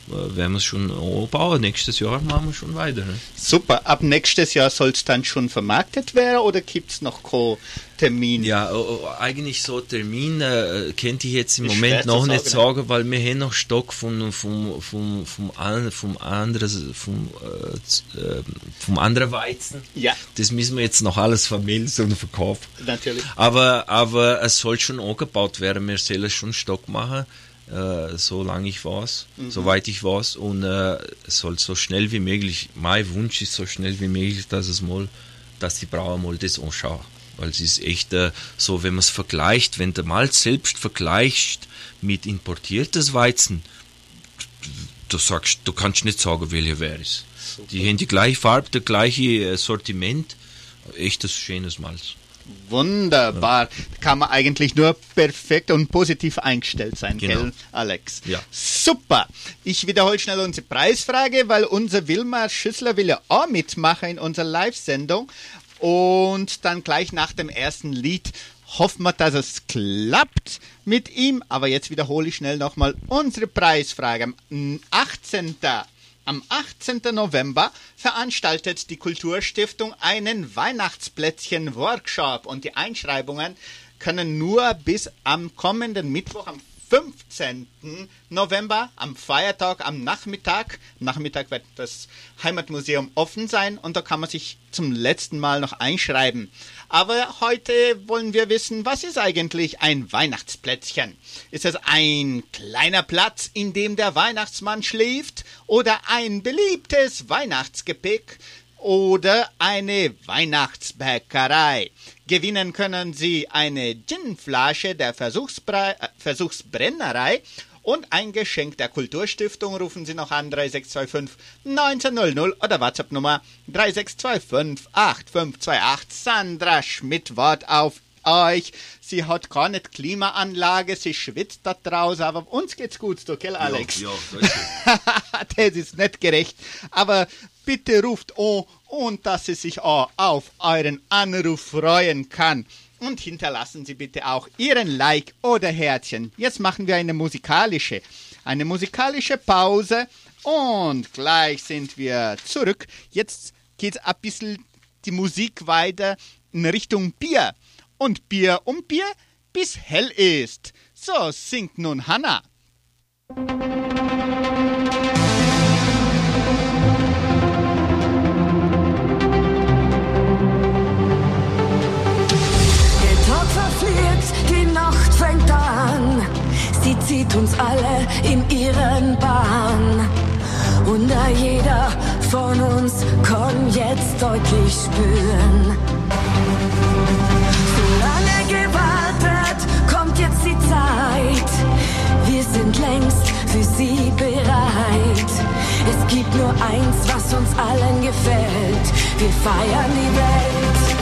werden wir es schon anbauen. Nächstes Jahr machen wir schon weiter. Ne? Super, ab nächstes Jahr soll es dann schon vermarktet werden oder gibt es noch keinen Termin? Ja, äh, äh, eigentlich so Termin äh, könnte ich jetzt im Ist Moment noch nicht sagen, ne? sagen, weil wir haben noch Stock von vom vom vom an, vom anderen vom äh, äh, vom anderen Weizen. Ja. Das müssen wir jetzt noch alles vermelden und verkaufen. Natürlich. Aber aber es soll schon angebaut werden. Wir sollen schon Stock machen. Äh, solange ich weiß, soweit ich weiß und äh, es soll so schnell wie möglich, mein Wunsch ist so schnell wie möglich, dass es mal, dass die Brauer mal das anschauen. Weil es ist echt äh, so, wenn man es vergleicht, wenn der Malz selbst vergleicht mit importiertes Weizen, du sagst, du kannst nicht sagen, welcher wer ist. Die haben die gleiche Farbe, das gleiche äh, Sortiment. Echtes, schönes Malz. Wunderbar. Kann man eigentlich nur perfekt und positiv eingestellt sein, Genau. gell, Alex? Ja. Super. Ich wiederhole schnell unsere Preisfrage, weil unser Wilmar Schüssler will ja auch mitmachen in unserer Live-Sendung. Und dann gleich nach dem ersten Lied hoffen wir, dass es klappt mit ihm. Aber jetzt wiederhole ich schnell nochmal unsere Preisfrage. Am 18. Am 18. November veranstaltet die Kulturstiftung einen Weihnachtsplätzchen-Workshop und die Einschreibungen können nur bis am kommenden Mittwoch, am 15. November, am Feiertag, am Nachmittag. Nachmittag wird das Heimatmuseum offen sein und da kann man sich zum letzten Mal noch einschreiben. Aber heute wollen wir wissen, was ist eigentlich ein Weihnachtsplätzchen? Ist es ein kleiner Platz, in dem der Weihnachtsmann schläft oder ein beliebtes Weihnachtsgepäck? Oder eine Weihnachtsbäckerei. Gewinnen können Sie eine Ginflasche der Versuchsbre äh, Versuchsbrennerei und ein Geschenk der Kulturstiftung. Rufen Sie noch an 3625 1900 oder WhatsApp Nummer 3625 8528. Sandra Schmidt Wort auf euch. Sie hat gar nicht Klimaanlage, sie schwitzt da draußen, aber uns geht's gut, so, gell, Alex? Ja, ja [laughs] das ist nicht gerecht. Aber bitte ruft an und dass sie sich auch auf euren Anruf freuen kann. Und hinterlassen Sie bitte auch Ihren Like oder Herzchen. Jetzt machen wir eine musikalische, eine musikalische Pause und gleich sind wir zurück. Jetzt geht's ein bisschen die Musik weiter in Richtung Bier. Und Bier um Bier, bis hell ist. So singt nun Hannah. Uns alle in ihren Bahn. Und da jeder von uns kann jetzt deutlich spüren. So lange gewartet, kommt jetzt die Zeit. Wir sind längst für sie bereit. Es gibt nur eins, was uns allen gefällt. Wir feiern die Welt.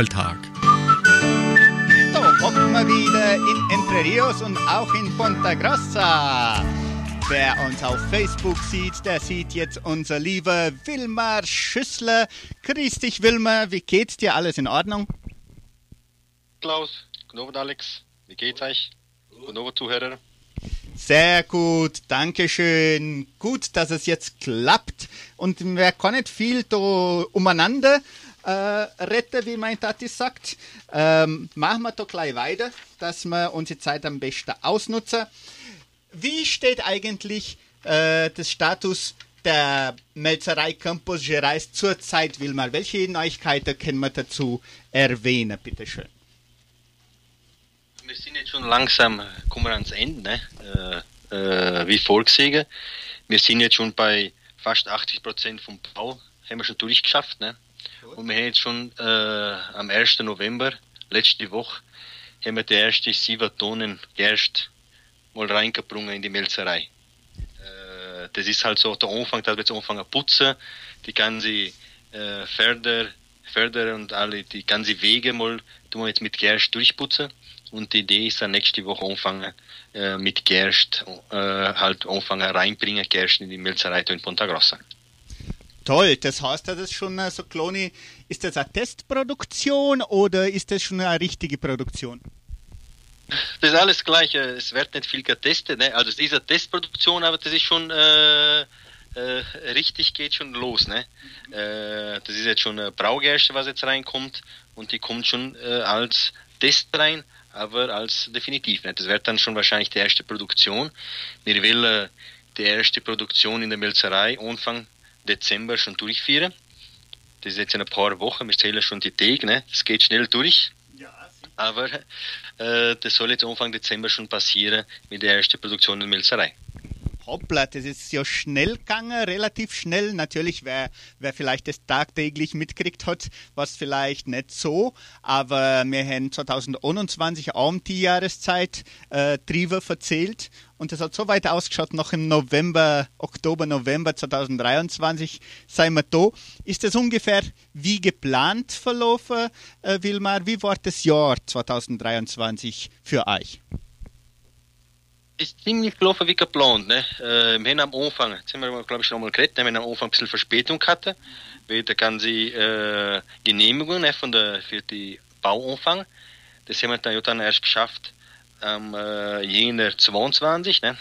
Alltag. Da hocken wir wieder in Entre Rios und auch in Ponta Grossa. Wer uns auf Facebook sieht, der sieht jetzt unser lieber Wilmar Schüssler. Grüß dich, Wilmar. Wie geht's dir? Alles in Ordnung? Klaus, guten Abend Alex, wie geht's euch? Guten Abend Zuhörer. Sehr gut, Dankeschön. Gut, dass es jetzt klappt. Und wir kann nicht viel da umeinander äh, retten, wie mein Tati sagt. Ähm, machen wir doch gleich weiter, dass wir unsere Zeit am besten ausnutzen. Wie steht eigentlich äh, das Status der Melzerei Campus Gerais zurzeit, Wilmar? Welche Neuigkeiten können wir dazu erwähnen, bitteschön? Wir sind jetzt schon langsam, äh, kommen wir ans Ende, ne? äh, äh, wie vorgesehen. Wir sind jetzt schon bei fast 80 Prozent vom Bau, haben wir schon durchgeschafft. Ne? Und wir haben jetzt schon äh, am 1. November, letzte Woche, haben wir die erste 7 Tonnen Gerst mal reingebrungen in die Melzerei. Äh, das ist halt so der Anfang, dass wir jetzt anfangen zu putzen, die ganze äh, Förder und alle, die ganze Wege mal tun wir jetzt mit Gerst durchputzen. Und die Idee ist dann nächste Woche anfangen äh, mit Gerst, äh, halt anfangen reinbringen Gerst in die Melzerei da in Ponta Grossa. Toll, das heißt, das ist schon äh, so kleine, ist das eine Testproduktion oder ist das schon eine richtige Produktion? Das ist alles gleich, äh, es wird nicht viel getestet, ne? also es ist eine Testproduktion, aber das ist schon äh, äh, richtig geht schon los. Ne? Äh, das ist jetzt schon eine Braugerste, was jetzt reinkommt und die kommt schon äh, als Test rein, aber als definitiv nicht. Das wird dann schon wahrscheinlich die erste Produktion. Wir äh, die erste Produktion in der Melzerei Anfang Dezember schon durchführen. Das ist jetzt in ein paar Wochen, wir zählen schon die Tage, ne? das geht schnell durch. Aber äh, das soll jetzt Anfang Dezember schon passieren mit der ersten Produktion in der Melzerei. Hoppla, das ist ja schnell gegangen, relativ schnell. Natürlich, wer, wer vielleicht das tagtäglich mitkriegt hat, was vielleicht nicht so. Aber wir haben 2021 auch um die Jahreszeit äh, Triebe verzählt. Und das hat so weit ausgeschaut, noch im November, Oktober, November 2023 seien wir da. Ist das ungefähr wie geplant verlaufen, äh, Wilmar? Wie war das Jahr 2023 für euch? ist ziemlich gelaufen wie geplant. Ne? Äh, wir haben am Anfang, jetzt haben wir glaube ich schon mal geredet, ne? wir haben am Anfang ein bisschen Verspätung weil die ganze äh, Genehmigung ne, von der, für die Bauanfang, das haben wir dann, ja dann erst geschafft am äh, Jänner 22. Ne?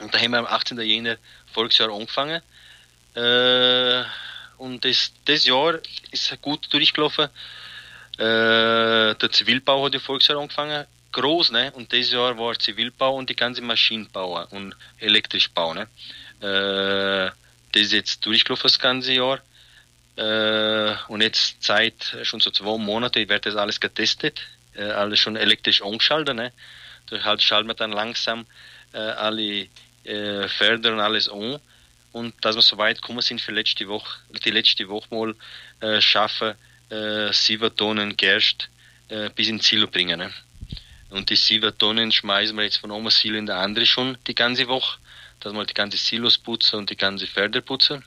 Und da haben wir am 18. Jänner Volksjahr angefangen. Äh, und das, das Jahr ist gut durchgelaufen. Äh, der Zivilbau hat ja Volksjahr angefangen groß, ne? Und dieses Jahr war Zivilbau und die ganze Maschinenbau und Elektrischbau, ne? Äh, das ist jetzt durchgelaufen das ganze Jahr. Äh, und jetzt seit schon so zwei Monaten wird das alles getestet, äh, alles schon elektrisch angeschaltet, ne? Da halt schalten wir dann langsam äh, alle äh, Förder und alles an. Und dass wir so weit gekommen sind für letzte Woche, die letzte Woche mal äh, schaffen, äh, sieben Tonnen Gerst äh, bis ins Silo bringen. Ne? Und die sieben Tonnen schmeißen wir jetzt von einem Silo in der andere schon die ganze Woche, dass wir die ganze Silos putzen und die ganze Felder putzen.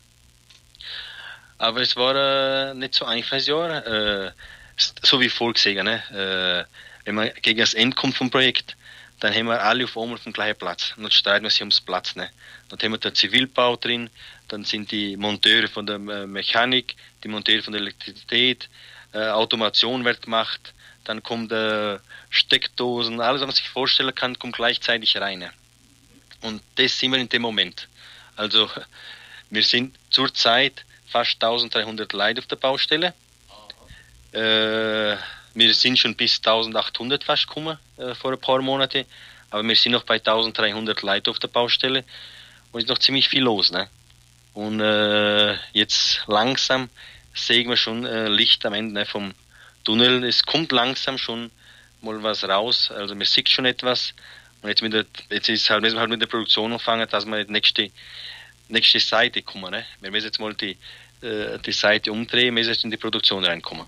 Aber es war äh, nicht so einfaches Jahr, äh, so wie vorgesehen. Ne? Äh, wenn man gegen das Ende kommt vom Projekt, dann haben wir alle auf einmal auf dem gleichen Platz. Und dann streiten wir sich ums Platz. Ne? Dann haben wir den Zivilbau drin, dann sind die Monteure von der äh, Mechanik, die Monteure von der Elektrizität, äh, Automation wird gemacht, dann kommt äh, Steckdosen, alles, was man sich vorstellen kann, kommt gleichzeitig rein. Und das sind wir in dem Moment. Also wir sind zurzeit fast 1300 Leute auf der Baustelle Äh, wir sind schon bis 1800 fast gekommen äh, vor ein paar Monaten, aber wir sind noch bei 1300 Leuten auf der Baustelle und ist noch ziemlich viel los. Ne? Und äh, jetzt langsam sehen wir schon äh, Licht am Ende ne, vom Tunnel. Es kommt langsam schon mal was raus, also man sieht schon etwas. Und jetzt, mit der, jetzt ist halt, müssen wir halt mit der Produktion anfangen, dass wir die nächste, nächste Seite kommen. Ne? Wir müssen jetzt mal die, äh, die Seite umdrehen, müssen jetzt in die Produktion reinkommen.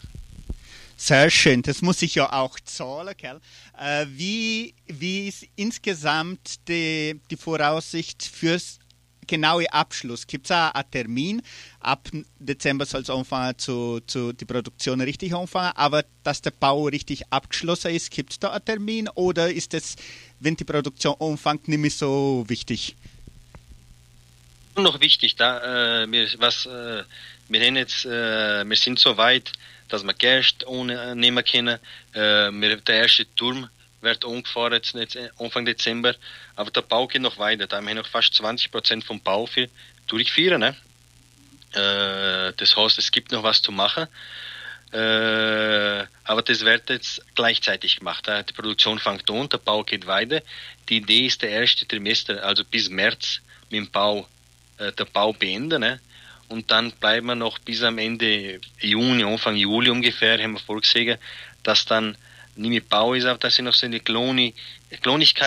Sehr schön, das muss ich ja auch zahlen, gell? Äh, wie, wie ist insgesamt die, die Voraussicht fürs genaue Abschluss? Gibt es einen Termin? Ab Dezember soll es anfangen, zu, zu, die Produktion richtig anfangen, aber dass der Bau richtig abgeschlossen ist, gibt es da einen Termin oder ist es, wenn die Produktion anfängt, nicht mehr so wichtig? noch wichtig, da äh, wir, was äh, wir jetzt, äh, wir sind so weit, dass wir Gerst ohne nehmen können. Äh, wir, der erste Turm wird umgefahren jetzt, jetzt Anfang Dezember, aber der Bau geht noch weiter. Da haben wir noch fast 20 Prozent vom Bau für durchführen. Ne? Äh, das heißt, es gibt noch was zu machen. Äh, aber das wird jetzt gleichzeitig gemacht. Äh, Die Produktion fängt an, der Bau geht weiter. Die Idee ist der erste Trimester, also bis März mit dem Bau, äh, der Bau beenden. Ne? Und dann bleiben wir noch bis am Ende Juni, Anfang Juli ungefähr, haben wir vorgesehen, dass dann nicht mehr Bau ist, aber dass sind noch so eine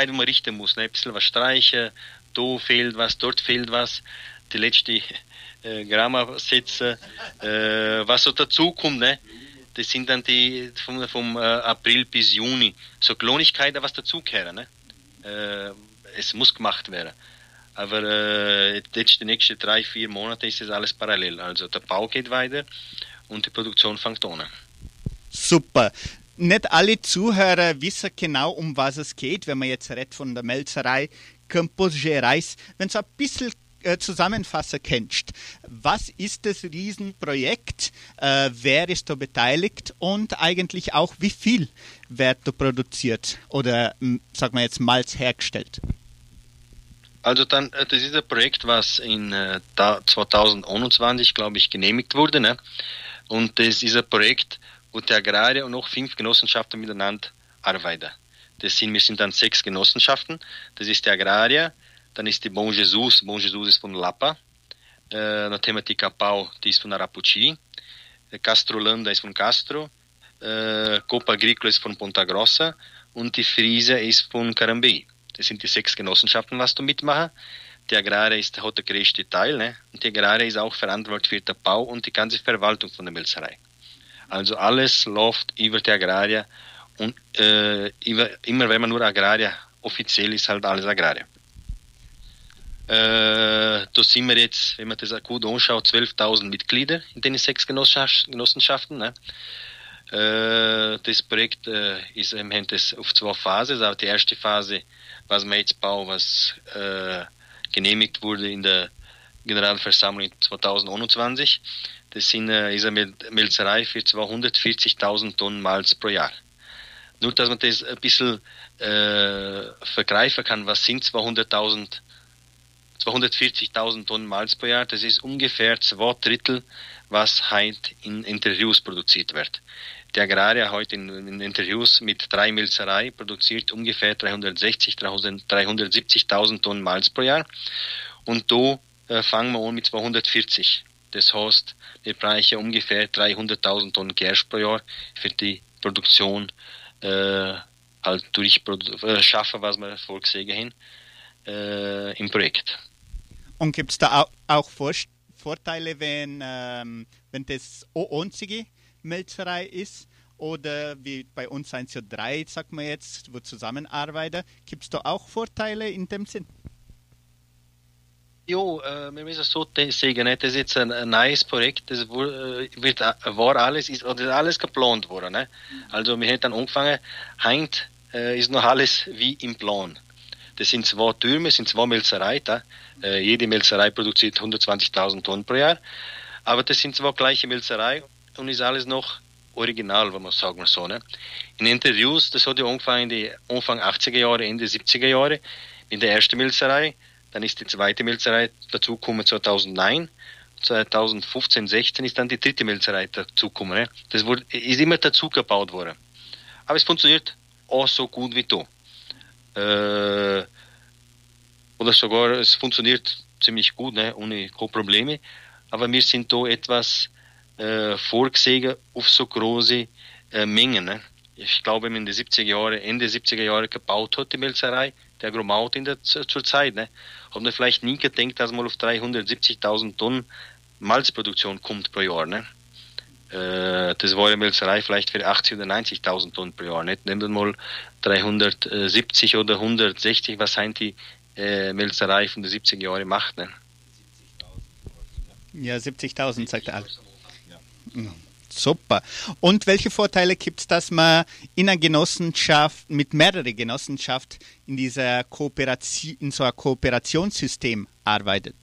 die man richten muss. Ne? Ein bisschen was streichen, da fehlt was, dort fehlt was. Die letzte äh, Grammar setzen, äh, was so dazukommt, ne? Das sind dann die vom, vom äh, April bis Juni. So Kleinigkeiten, was dazugehören, ne? Äh, es muss gemacht werden. Aber äh, jetzt die nächsten drei, vier Monate ist das alles parallel. Also der Bau geht weiter und die Produktion fängt an. Super. Nicht alle Zuhörer wissen genau, um was es geht, wenn man jetzt redet von der Melzerei Campos Gerais. Wenn du ein bisschen äh, zusammenfassen kannst, was ist das Riesenprojekt, äh, wer ist da beteiligt und eigentlich auch wie viel wird da produziert oder, sagen wir jetzt, Malz hergestellt? Also dann, äh, das ist ein Projekt, was in äh, da 2021, glaube ich, genehmigt wurde. Ne? Und das ist ein Projekt, wo die Agrare und noch fünf Genossenschaften miteinander arbeiten. Das sind, wir sind dann sechs Genossenschaften. Das ist die Agraria, dann ist die Bon Jesus, Bon Jesus ist von Lapa, äh, dann haben wir die ist von Arapuchi, äh, Castrolanda ist von Castro, äh, Copa Agricola ist von Ponta Grossa und die Friese ist von Carambeí. Das sind die sechs Genossenschaften, was du mitmachen. Die Agrare ist hat der größte Teil, ne? Und die Agrare ist auch verantwortlich für den Bau und die ganze Verwaltung von der Milzerei. Also alles läuft über die Agraria und äh, über, immer wenn man nur Agraria offiziell ist halt alles Agraria. Äh, da sind wir jetzt, wenn man das gut anschaut, 12.000 Mitglieder in den sechs Genossenschaft- Genossenschaften. Ne? Äh, das Projekt äh, ist im das auf zwei Phasen. Also die erste Phase, was bauen, was äh, genehmigt wurde in der Generalversammlung 2021. Das sind, äh, ist eine Mel- Melzerei für 240.000 Tonnen Malz pro Jahr. Nur, dass man das ein bisschen äh, vergreifen kann, was sind 200.000 240.000 Tonnen Malz pro Jahr, das ist ungefähr zwei Drittel, was heute in Interviews produziert wird. Die Agraria heute in, in Interviews mit drei Milzerei produziert ungefähr 360, 370.000 Tonnen Malz pro Jahr. Und da äh, fangen wir an mit 240. Das heißt, wir brauchen ungefähr 300.000 Tonnen Gerst pro Jahr für die Produktion äh, halt durch äh, schaffen, was wir vorgesehen haben äh, im Projekt. Und gibt es da auch, auch Vor Vorteile, wenn, ähm, wenn das einzige Melzerei ist? Oder wie bei uns sind es ja drei, sagt man jetzt, wo zusammenarbeiten. Gibt es da auch Vorteile in dem Sinn? Jo, äh, wir müssen so sagen, ne? das ist jetzt ein, neues Projekt, das äh, wird, äh, war alles, ist, ist alles geplant worden. Ne? Also wir haben dann angefangen, äh, ist noch alles wie im Plan. Das sind zwei Türme, sind zwei Melzereien. Äh, jede Melzerei produziert 120.000 Tonnen pro Jahr. Aber das sind zwei gleiche Melzereien und ist alles noch original, wenn man sagen so. Ne? In Interviews, das hat ja angefangen in die Anfang 80er Jahre, Ende 70er Jahre, in der ersten Melzerei. Dann ist die zweite Melzerei dazugekommen 2009. 2015, 16 ist dann die dritte Melzerei dazugekommen. Ne? Das wurde, ist immer dazu gebaut worden. Aber es funktioniert auch so gut wie da. Äh, oder sogar, es funktioniert ziemlich gut, ne? ohne Probleme. Aber wir sind da etwas äh, vorgesehen auf so große äh, Mengen. Ne? Ich glaube, in den 70er Jahren, Ende 70er Jahre gebaut hat, die Melzerei, der Gromaut in der zur Zeit, ne, hat man vielleicht nie gedacht, dass man auf 370.000 Tonnen Malzproduktion kommt pro Jahr. Ne? Äh, das war eine Melzerei vielleicht für 80 oder 90.000 Tonnen pro Jahr. Nicht? Nehmen wir mal 370 oder 160, was sind die äh, Melzerei von den 70er Jahren macht. Ne? Ja, 70.000, sagt er. Super. Und welche Vorteile gibt es, dass man in einer Genossenschaft, mit mehreren Genossenschaften in, dieser Kooperation, in so einem Kooperationssystem arbeitet?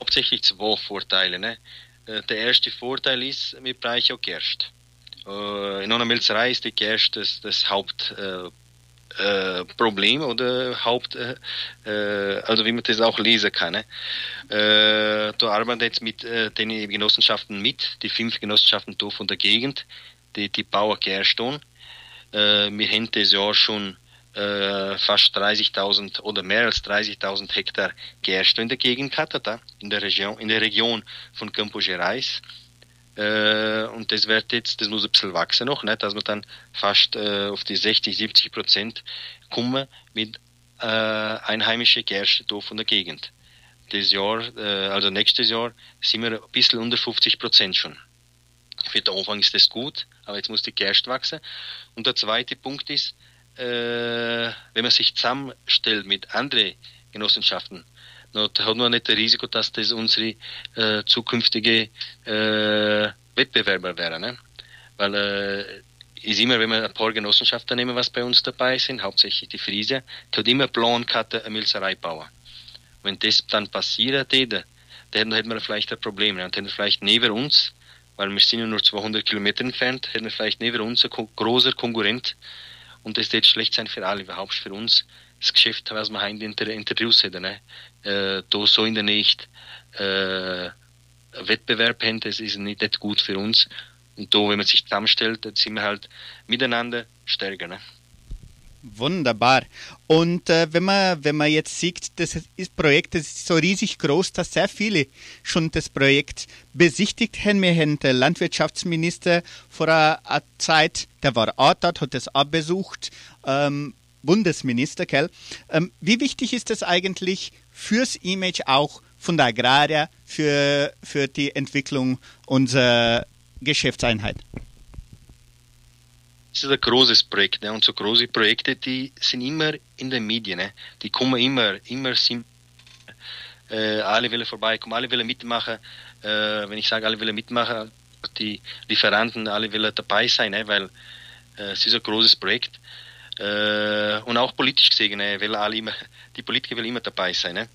Hauptsächlich zwei Vorteile. Ne? Äh, Der erste Vorteil ist, wir brauchen auch Gerst. Äh, In einer Milzerei ist die Gerst das, das Hauptproblem äh, Problem oder Haupt, äh, äh, also wie man das auch lesen kann. Ne? Äh, da arbeitet jetzt mit äh, den Genossenschaften mit, die fünf Genossenschaften da von der Gegend, die, die bauen Gerstone. Äh, wir haben das Jahr schon äh, fast 30.000 oder mehr als 30.000 Hektar Gerste in der Gegend gehabt, in der Region, in der Region von Campo Gerais. Äh, und das wird jetzt, das muss ein bisschen wachsen noch, ne, dass wir dann fast äh, auf die 60, 70 Prozent kommen mit äh, einheimische Gerste da von der Gegend. Das Jahr, äh, also nächstes Jahr, sind wir ein bisschen unter 50 Prozent schon. Für den Anfang ist das gut, aber jetzt muss die Gerste wachsen. Und der zweite Punkt ist, äh, wenn man sich zusammenstellt mit anderen Genossenschaften, dann hat man nicht das Risiko, dass das unsere äh, zukünftige äh, Wettbewerber wären. Ne? Weil äh, ist immer, wenn wir ein paar Genossenschaften nehmen, was bei uns dabei sind, hauptsächlich die Friese, die hat immer Plan gehabt, eine Milzerei bauen. Wenn das dann passiert hätte, dann hätten wir vielleicht ein Problem. Dann hätten wir vielleicht neben uns, weil wir sind ja nur 200 Kilometer entfernt, hätten wir vielleicht neben uns ein großer Konkurrent. Und das wird schlecht sein für alle, überhaupt für uns. Das Geschäft, was wir heute in der Interviews hätten, ne? äh, da so in der Nähe äh, Wettbewerb haben, das ist nicht, nicht gut für uns. Und da, wenn man sich zusammenstellt, dann sind wir halt miteinander stärker. Ne? Wunderbar. Und äh, wenn man wenn man jetzt sieht, das ist Projekt, das ist so riesig groß, dass sehr viele schon das Projekt besichtigt haben. Wir haben den Landwirtschaftsminister vor einer Zeit, der war auch dort, hat das auch besucht, ähm, Bundesminister, gell? Ähm, wie wichtig ist das eigentlich fürs Image auch von der Agraria für, für die Entwicklung unserer Geschäftseinheit? Das ist ein großes Projekt, ne? Und so große Projekte, die sind immer in den Medien, ne? Die kommen immer, immer sind, äh, alle wollen vorbeikommen, alle wollen mitmachen. Äh, wenn ich sage, alle wollen mitmachen, die Lieferanten, alle wollen dabei sein, ne? Weil äh, es ist ein großes Projekt. Äh, und auch politisch gesehen, ne? Wollen alle immer, die Politiker wollen immer dabei sein, ne?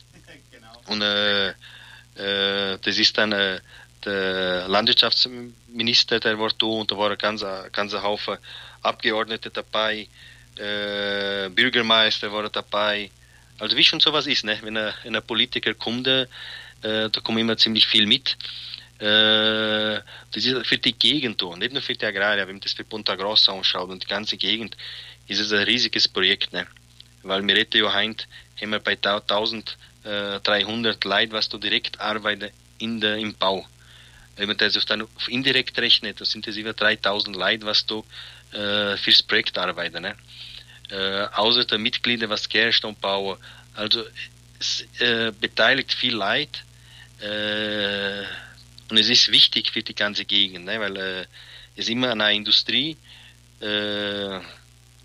Und äh, äh, das ist dann äh, der Landwirtschaftsminister, der war da und da war ein ganzer, ganzer Haufen Abgeordnete dabei, äh, Bürgermeister war dabei. Also wie schon sowas ist, ne? wenn ein, Politiker kommt, äh, da kommt immer ziemlich viel mit. Äh, das ist für die Gegend da, nicht nur für die Agraria, wenn man das für Punta Grossa anschaut und die ganze Gegend, ist es ein riesiges Projekt. Ne? Weil wir reden ja haben wir bei 1300 Leuten, was da direkt arbeiten in der, im Bau. Wenn man das dann indirekt rechnet, da sind das über 3000 Leute, was da äh, fürs Projekt arbeiten. Ne? Äh, außer der Mitglieder, was Gerstone bauen. Also es äh, beteiligt viel Leid äh, und es ist wichtig für die ganze Gegend, ne? weil äh, es ist immer eine Industrie, äh,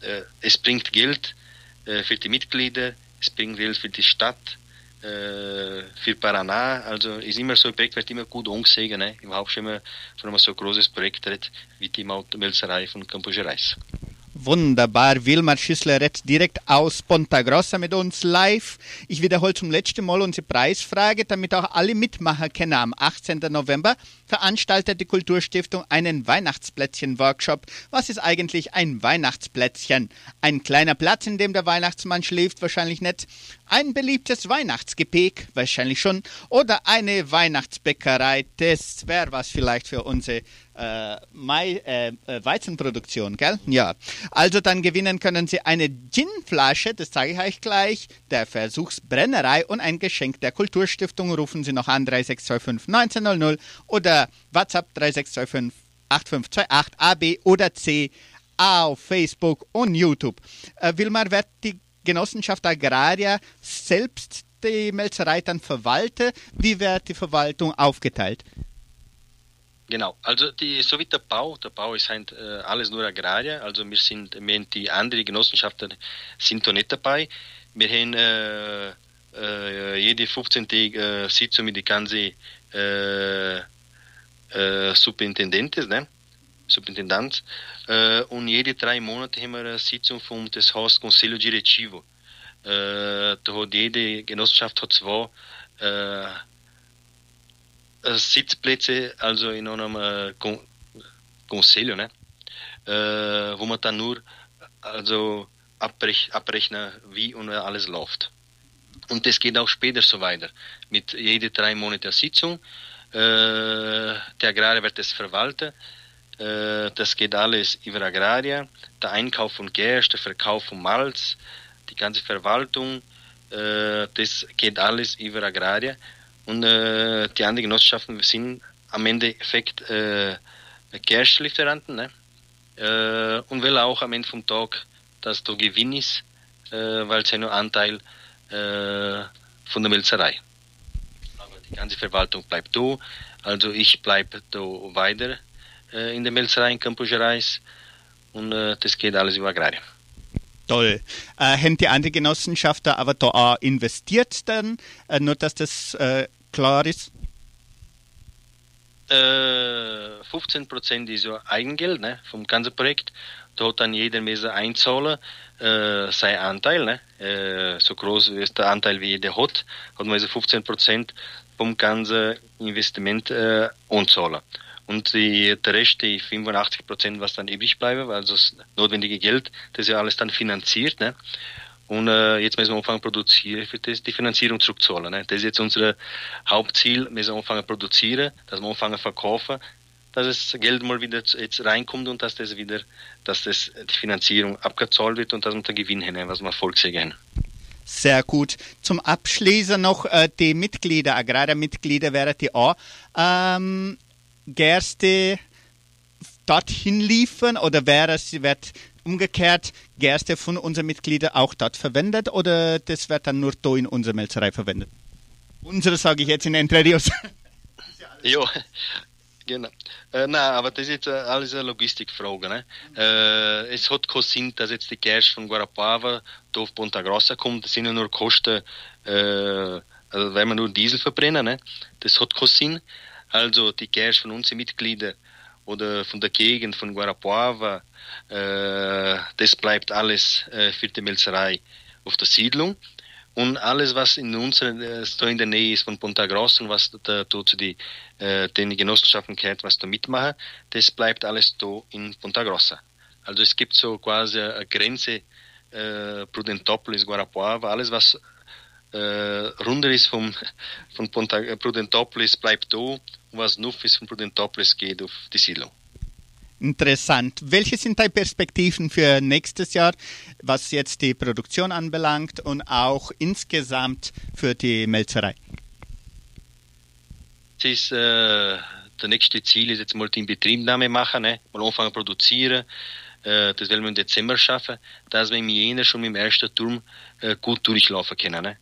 äh, es bringt Geld äh, für die Mitglieder, es bringt Geld für die Stadt, äh, für Paraná, also ist immer so ein Projekt, wird immer gut angesehen, ne? schon immer von einem so großes Projekt redet, wie die Melzerei von Campo Gerais. Wunderbar. Wilmar Schüssler redet direkt aus Ponta Grossa mit uns live. Ich wiederhole zum letzten Mal unsere Preisfrage, damit auch alle mitmachen können am 18. November. veranstaltet die Kulturstiftung einen Weihnachtsplätzchen-Workshop. Was ist eigentlich ein Weihnachtsplätzchen? Ein kleiner Platz, in dem der Weihnachtsmann schläft, wahrscheinlich nicht. Ein beliebtes Weihnachtsgepäck, wahrscheinlich schon. Oder eine Weihnachtsbäckerei, das wäre was vielleicht für unsere äh, Mai, äh, äh, Weizenproduktion, gell? Ja. Also dann gewinnen können Sie eine Ginflasche, das zeige ich euch gleich, der Versuchsbrennerei und ein Geschenk der Kulturstiftung. Rufen Sie noch an 3625 1900 oder WhatsApp 3625 8528 AB oder C auf Facebook und YouTube. Äh, Wilmar, wird die Genossenschaft Agraria selbst die Melzerei dann verwalten? Wie wird die Verwaltung aufgeteilt? Genau, also die, so wie der Bau, der Bau ist halt äh, alles nur Agrarier, also wir sind, wir haben die anderen Genossenschaften sind da nicht dabei. Wir haben äh, äh, jede 15. Äh, Sitzung mit die ganze äh, äh, Superintendentes, ne? Superintendent. Äh, und jede drei Monate haben wir eine Sitzung vom das heißt Conselho Diretivo. Da hat jede Genossenschaft hat zwei äh, Sitzplätze, also in einem äh, Con Conselho, ne? Äh, wo man dann nur also abrech abrechnen, wie und alles läuft. Und das geht auch später so weiter. Mit jede drei Monate Sitzung. Äh, der Agrarier wird das verwalten. Äh, das geht alles über Agraria. Der Einkauf von Gerst, der Verkauf von Malz, die ganze Verwaltung, äh, das geht alles über Agraria. Und äh, die anderen Genossenschaften sind am Endeffekt äh, Gerstlieferanten. Ne? Äh, und will auch am Ende vom Tag, dass du Gewinn ist, äh, weil es ja nur Anteil äh, von der Melzerei. Aber die ganze Verwaltung bleibt da. Also ich bleibe da weiter äh, in der Melzerei in Campos Gerais und äh, das geht alles über Agrarien. Toll. Äh, haben die andere Genossenschaft da aber da auch investiert dann, äh, nur dass das äh, klar ist? Äh, 15% ist ja Eigengeld ne, vom ganzen Projekt. Da hat dann jeder müssen einzahlen, äh, sein Anteil. Ne? Äh, so groß ist der Anteil, wie jeder hat, hat man also 15% vom ganzen Investment äh, anzahlen. Und die, der Rest, die 85%, was dann übrig bleiben, also das notwendige Geld, das ist ja alles dann finanziert. Ne? Und äh, jetzt müssen wir anfangen produzieren, für das die Finanzierung zurückzahlen. Ne? Das ist jetzt unser Hauptziel, wir müssen anfangen produzieren, dass wir anfangen verkaufen, dass das Geld mal wieder jetzt reinkommt und dass das wieder, dass das die Finanzierung abgezahlt wird und dass wir den Gewinn haben, was wir Volkssäge haben. Sehr gut. Zum Abschließen noch äh, die Mitglieder, Agrarmitglieder wären die auch ähm, Gerste dorthin liefern oder wäre es wird umgekehrt Gerste von unseren Mitgliedern auch dort verwendet oder das wird dann nur da in unserer Melzerei verwendet? Unsere sage ich jetzt in Entre Rios. [laughs] Ja, genau. Äh, nein, aber das ist jetzt äh, alles eine Logistikfrage. Ne? Äh, es hat keinen Sinn, dass jetzt die Gerste von Guarapava auf Ponta Grossa kommt. Das sind ja nur Kosten, äh, also wenn wir nur Diesel verbrennen. Ne? Das hat keinen Sinn. Also die Gerste von unseren Mitgliedern oder von der Gegend von Guarapuava, äh, das bleibt alles äh, für die Melzerei auf der Siedlung. Und alles, was in unserer, äh, da in der Nähe ist von Ponta Grossa und was da, zu die, äh, den Genossenschaften gehört, was da mitmachen, das bleibt alles da in Ponta Grossa. Also es gibt so quasi eine Grenze, äh, Prudentopolis, Guarapuava, alles was äh, runter ist vom, [laughs] von Ponta, Prudentopolis bleibt da was ist von Prudentopolis geht auf die Siedlung. Interessant. Welche sind deine Perspektiven für nächstes Jahr, was jetzt die Produktion anbelangt und auch insgesamt für die Melzerei? Das ist, äh, der nächste Ziel ist jetzt mal die Inbetriebnahme machen, ne? mal anfangen produzieren. Äh, das werden wir im Dezember schaffen, dass wir im Jänner schon mit dem ersten Turm äh, gut durchlaufen können. Ne?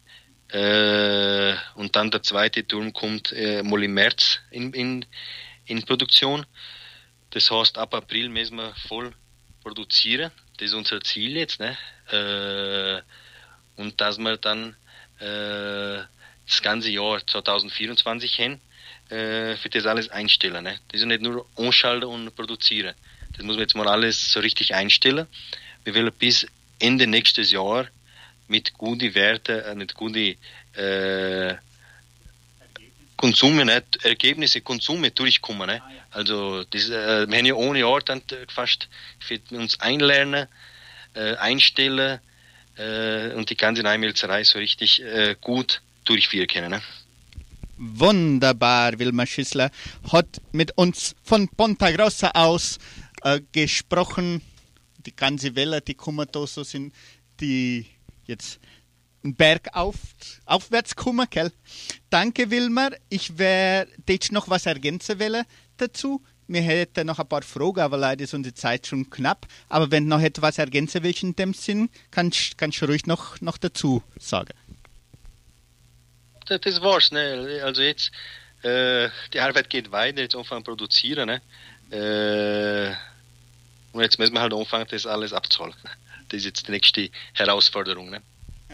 Äh, und dann der zweite Turm kommt äh, mal im März in, in, in Produktion. Das heißt, ab April müssen wir voll produzieren. Das ist unser Ziel jetzt. Ne? Äh, und dass wir dann äh, das ganze Jahr 2024 hin äh, für das alles einstellen. Ne? Das ist nicht nur anschalten und produzieren. Das muss man jetzt mal alles so richtig einstellen. Wir wollen bis Ende nächstes Jahr mit guten Werten, äh, mit guten äh, Konsume, ne, Ergebnisse, Konsume durchkommen. Ne? Also das, äh, wir haben ja ohne Ort dann äh, fast für uns einlernen, äh, einstellen äh, und die ganze Einmelzerei so richtig äh, gut durchführen können. Ne? Wunderbar, Wilma Schüssler hat mit uns von Ponta Grossa aus äh, gesprochen. Die ganze Welle, die kommen da so sind, die jetzt einen Berg auf, aufwärts kommen, gell? Danke, Wilmer. Ich werde jetzt noch was ergänzen wollen dazu. Wir hätten noch ein paar Fragen, aber leider ist unsere Zeit schon knapp. Aber wenn noch etwas ergänzen willst in dem Sinn, kannst, kannst du ruhig noch, noch dazu sagen. das, das war's, ne? Also jetzt, äh, die Arbeit geht weiter, jetzt anfangen produzieren, ne? Äh, und jetzt müssen wir halt anfangen, das alles abzuholen. Das ist jetzt die nächste Herausforderung, ne?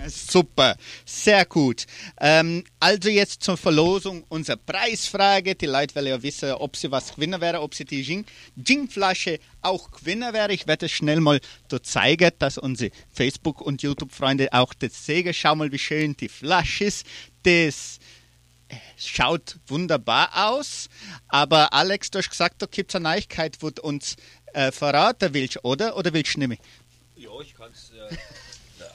Super, sehr gut. Ähm, also jetzt zur Verlosung unsere Preisfrage. Die Leute wollen ja wissen, ob sie was gewinnen wäre, ob sie die Gin- Gin-Flasche auch gewinnen wäre. Ich werde es schnell mal da zeigen, dass unsere Facebook- und YouTube-Freunde auch das sehen. Schau mal, wie schön die Flasche ist. Das äh, schaut wunderbar aus. Aber Alex, du hast gesagt, da gibt es eine Neuigkeit, wo du uns äh, verraten willst, oder? Oder willst du nicht mehr? Ja, ich kann es. Äh,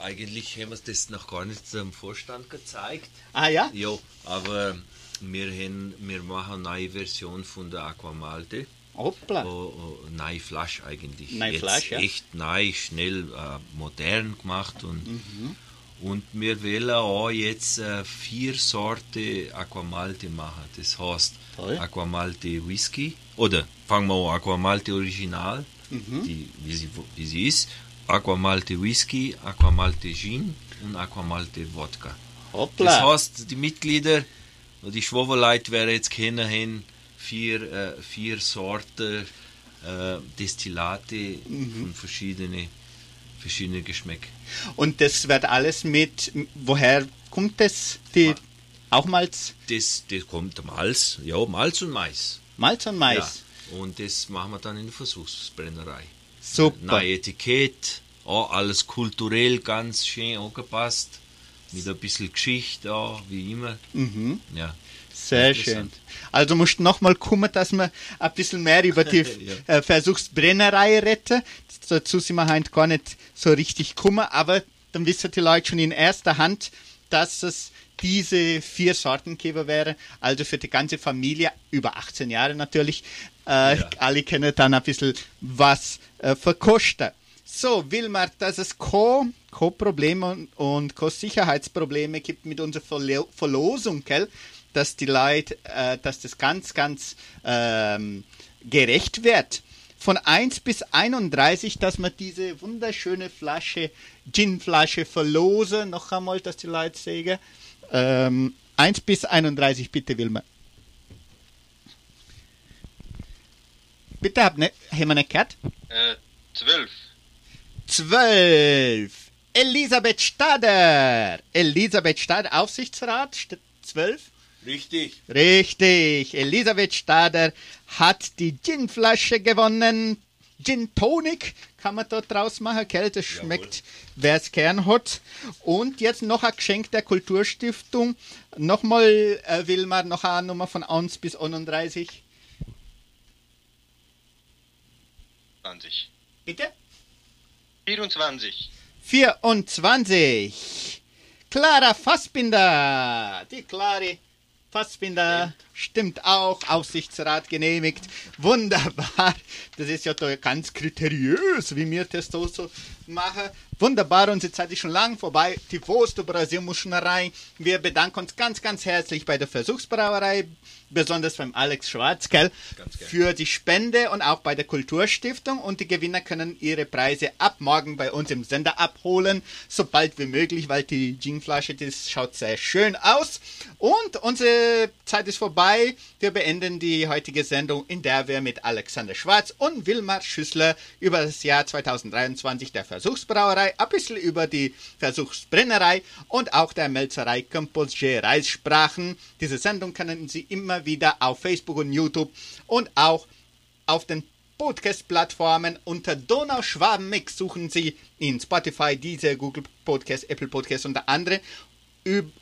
[laughs] eigentlich haben wir das noch gar nicht zum Vorstand gezeigt. Ah ja? Ja, aber wir, haben, wir machen eine neue Version von der Aquamalte. Hoppla. Oh, oh, neue Flasche eigentlich. Neue Jetzt Flasche, ja. Echt neu, schnell, äh, modern gemacht. Und, Mhm. und wir wollen auch jetzt äh, vier Sorten Aquamalte machen. Das heißt Toll. Aquamalte Whisky. Oder fangen wir an, Aquamalte Original, Mhm. die, wie, sie, wie sie ist. Aquamalte Whisky, Aquamalte Gin und Aquamalte Wodka. Hoppla. Das heißt, die Mitglieder, die Schwoberleute werden jetzt kennen, vier, äh, vier Sorten äh, Destillate von verschiedenen verschiedene Geschmäcker. Und das wird alles mit, woher kommt das? Die, auch Malz, Das, das kommt Malz, ja, Malz und Mais. Malz und Mais. Ja. Und das machen wir dann in der Versuchsbrennerei. Super. Neue Etikett, auch alles kulturell ganz schön angepasst. Mit ein bisschen Geschichte auch, wie immer. Mhm. Ja. Sehr schön. Also musst du nochmal kommen, dass wir ein bisschen mehr über die [laughs] äh, Versuchsbrennerei retten. Dazu sind wir heute gar nicht so richtig gekommen, aber dann wissen die Leute schon in erster Hand, dass es diese vier Sorten geben wäre. Also für die ganze Familie, über 18 Jahre natürlich. Äh, Alle können dann ein bisschen was äh, verkosten. So, Wilmar, dass es keine keine Probleme und, und keine Sicherheitsprobleme gibt mit unserer Verlo Verlosung, gell? dass die Leute, äh, dass das ganz, ganz ähm, gerecht wird. Von 1 bis 31, dass man diese wunderschöne Flasche, Gin-Flasche verlose. Noch einmal, dass die Leute sehen. Ähm, 1 bis 31, bitte, Wilma. Bitte, hab ne, haben wir nicht gehört? Äh, zwölf. 12. Elisabeth Stader. Elisabeth Stader, Aufsichtsrat, St- 12. Richtig. Richtig. Elisabeth Stader hat die Ginflasche gewonnen. Gin Tonic kann man dort draus machen. Gell? Das schmeckt, wer es gern hat. Und jetzt noch ein Geschenk der Kulturstiftung. Nochmal äh, will man noch eine Nummer von 1 bis 31. 20. Bitte? 24. 24. Clara Fassbinder. Die Klare Fassbinder stimmt auch. Aufsichtsrat genehmigt. Wunderbar. Das ist ja da ganz kriteriös, wie wir das so, so machen. Wunderbar, unsere Zeit ist schon lang vorbei. Die Wurst der Brasil muss schon rein. Wir bedanken uns ganz, ganz herzlich bei der Versuchsbrauerei, besonders beim Alex Schwarz, gell, für die Spende und auch bei der Kulturstiftung. Und die Gewinner können ihre Preise ab morgen bei uns im Sender abholen, sobald wie möglich, weil die Ginflasche, das schaut sehr schön aus. Und unsere Zeit ist vorbei. Wir beenden die heutige Sendung, in der wir mit Alexander Schwarz und Wilmar Schüssler über das Jahr 2023 der Versuchsbrauerei, ein bisschen über die Versuchsbrennerei und auch der Melzerei Campus Gerais sprachen. Diese Sendung können Sie immer wieder auf Facebook und YouTube und auch auf den Podcast-Plattformen unter Donauschwaben-Mix suchen Sie in Spotify, diese Google Podcast, Apple Podcast und andere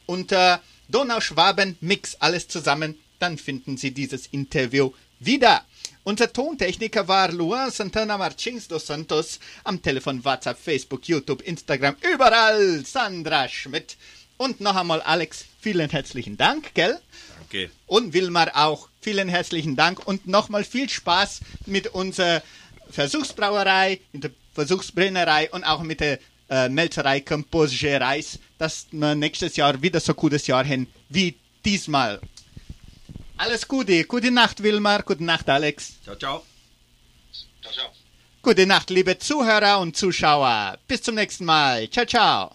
unter Donauschwaben-Mix alles zusammen dann finden Sie dieses Interview wieder. Unser Tontechniker war Luan Santana Martins dos Santos. Am Telefon, WhatsApp, Facebook, YouTube, Instagram, überall Sandra Schmidt. Und noch einmal Alex, vielen herzlichen Dank, gell? Danke. Und Wilmar auch, vielen herzlichen Dank und nochmal viel Spaß mit unserer Versuchsbrauerei, mit der Versuchsbrennerei und auch mit der äh, Melzerei Composige Reis, dass wir nächstes Jahr wieder so gutes Jahr haben wie diesmal. Alles Gute, gute Nacht Wilmar, gute Nacht Alex. Ciao, ciao. Ciao, ciao. Gute Nacht, liebe Zuhörer und Zuschauer. Bis zum nächsten Mal. Ciao, ciao.